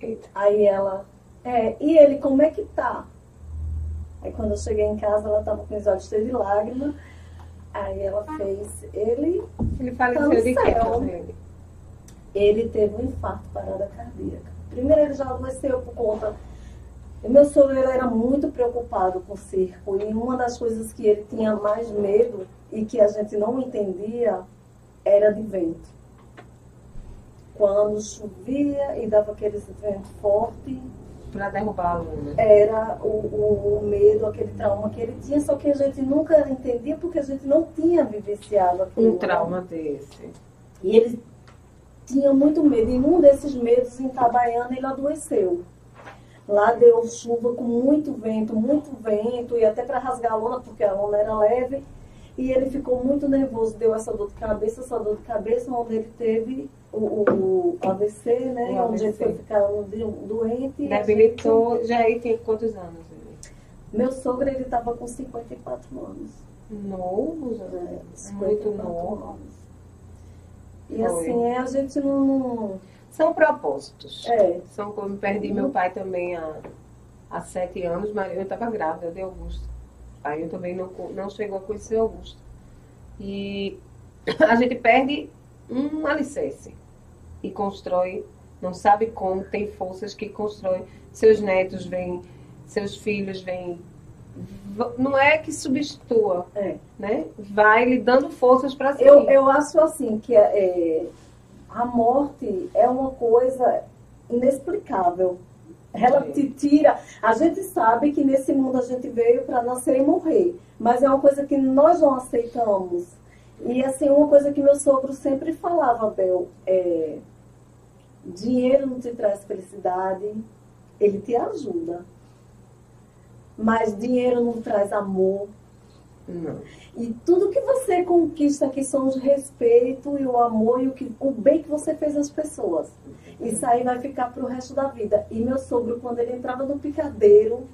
Eita. Aí ela, é, e ele, como é que tá? Aí quando eu cheguei em casa, ela tava com os olhos cheios de lágrimas. Aí ela fez, ele. Ele faleceu de quê? Ele teve um infarto, parada cardíaca. Primeiro ele já adoeceu por conta. O meu sogro ele era muito preocupado com o circo. E uma das coisas que ele tinha mais medo e que a gente não entendia era de vento. Quando chovia e dava aquele vento forte, para derrubar a aluna. Era o, o, o, medo, aquele trauma que ele tinha, só que a gente nunca entendia porque a gente não tinha vivenciado aquilo. Um né? trauma desse. E ele tinha muito medo. E um desses medos, em Itabaiana, ele adoeceu. Lá deu chuva com muito vento, muito vento, e até para rasgar a lona, porque a lona era leve. E ele ficou muito nervoso, deu essa dor de cabeça, essa dor de cabeça, onde ele teve o, o AVC, né? O onde AVC. ele foi ficar doente. Debilitou, gente... já aí tem quantos anos? Meu sogro, ele estava com 54 anos. Novo, já? É, 54 muito novo. Anos. E foi. assim, é, a gente não... São propósitos. É. São como perdi meu pai também há, há sete anos, mas eu estava grávida de Augusto. Aí eu também não, não chegou a conhecer Augusto. E a gente perde um alicerce e constrói, não sabe como, tem forças que constroem. Seus netos vêm, seus filhos vêm. Não é que substitua, é. né? Vai lhe dando forças para seguir. Eu, eu acho assim que é, a morte é uma coisa inexplicável. Ela te tira. A gente sabe que nesse mundo a gente veio para nascer e morrer, mas é uma coisa que nós não aceitamos. E assim, uma coisa que meu sogro sempre falava, Bel, é dinheiro não te traz felicidade, ele te ajuda. Mas dinheiro não traz amor. Não. E tudo que você conquista aqui são o respeito e o amor e o, que, o bem que você fez às pessoas. Isso aí vai ficar para o resto da vida. E meu sogro, quando ele entrava no picadeiro.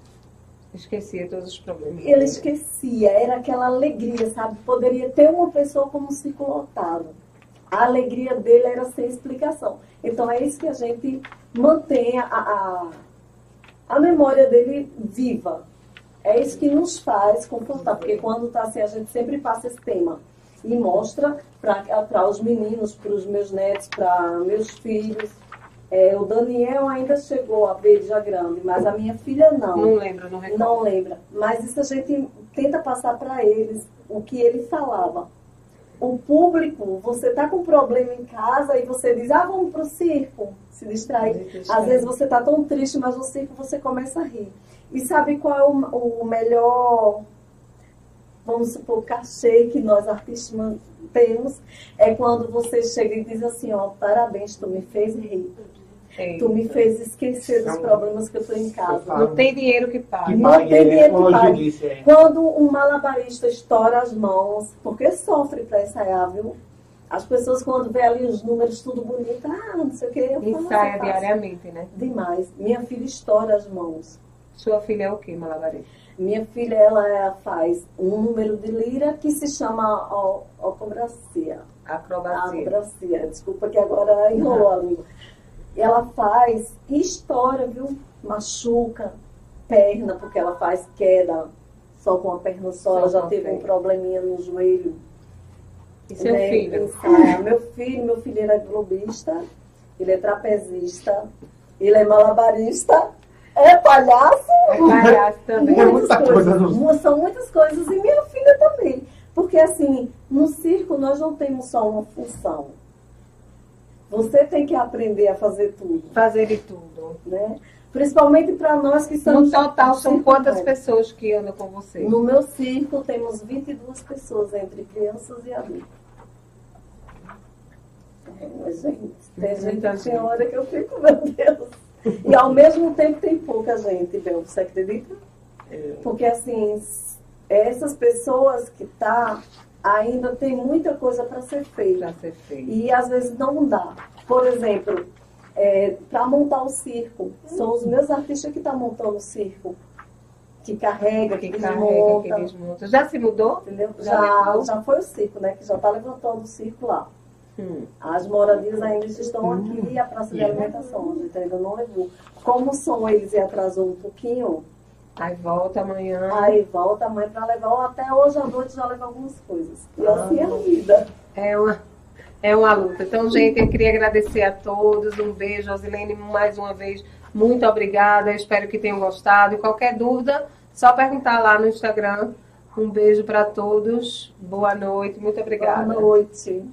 Esquecia todos os problemas. Ele esquecia, era aquela alegria, sabe? Poderia ter uma pessoa como um ciclo lotado. A alegria dele era sem explicação. Então é isso que a gente mantém a, a, a memória dele viva. É isso que nos faz confortar, porque quando está assim, a gente sempre passa esse tema e mostra para os meninos, para os meus netos, para meus filhos. É, o Daniel ainda chegou a ver já grande, mas a minha filha não. Não lembra, não recordo. Não lembra. Mas isso a gente tenta passar para eles o que ele falava. O público, você tá com problema em casa e você diz, ah, vamos pro circo, se distrai. Às vezes você tá tão triste, mas no circo você começa a rir. E sabe qual é o, o melhor, vamos supor, cachê que nós artistas temos? É quando você chega e diz assim, ó, parabéns, tu me fez rir. Eita. Tu me fez esquecer dos problemas que eu estou em casa. Não tem dinheiro que pague. Não tem dinheiro que pague. Quando um malabarista estoura as mãos, porque sofre para ensaiar, viu? As pessoas quando vê ali os números tudo bonito, ah, não sei o que. Ensaia diariamente, né? Demais. Minha filha estoura as mãos. Sua filha é o que, malabarista? Minha filha, ela faz um número de lira que se chama acrobacia. Acrobacia. Acrobacia. Desculpa que agora enrolou a língua. Ela faz história, viu? Machuca perna, porque ela faz queda só com a perna só. ela já teve um probleminha no joelho. E seu né? filho? meu filho, meu filho ele é globista, ele é trapezista, ele é malabarista É palhaço? É palhaço também. Muitas muita coisas. Coisa São muitas coisas. E minha filha também. Porque assim, no circo nós não temos só uma função. Você tem que aprender a fazer tudo. Fazer de tudo. Né? Principalmente para nós que somos. No total, são quantas pessoas que andam com você? No meu circo temos 22 pessoas, entre crianças e adultos. É, mas, gente, tem gente que tem hora que eu fico, meu Deus. E ao mesmo tempo tem pouca gente, Bel, você acredita? É. Porque assim, essas pessoas que tá ainda tem muita coisa para ser feita. ser feita. E às vezes não dá. Por exemplo, é, para montar o circo, são os meus artistas que estão tá montando o circo. Que carrega, que, que carrega, que eles montam. Já se mudou? Entendeu? Já, já, já foi o circo, né? Que já está levantando o circo lá. Hum. As moradias ainda estão hum. aqui e a praça de alimentação, a gente ainda não levou. Como o som eles atrasou um pouquinho, Aí volta amanhã. Aí volta amanhã para levar, até hoje à noite já leva algumas coisas. E ah, assim é a vida. É uma, é uma luta. Então, gente, eu queria agradecer a todos. Um beijo, Rosilene, mais uma vez. Muito obrigada. Eu espero que tenham gostado. E qualquer dúvida, só perguntar lá no Instagram. Um beijo para todos. Boa noite. Muito obrigada. Boa noite.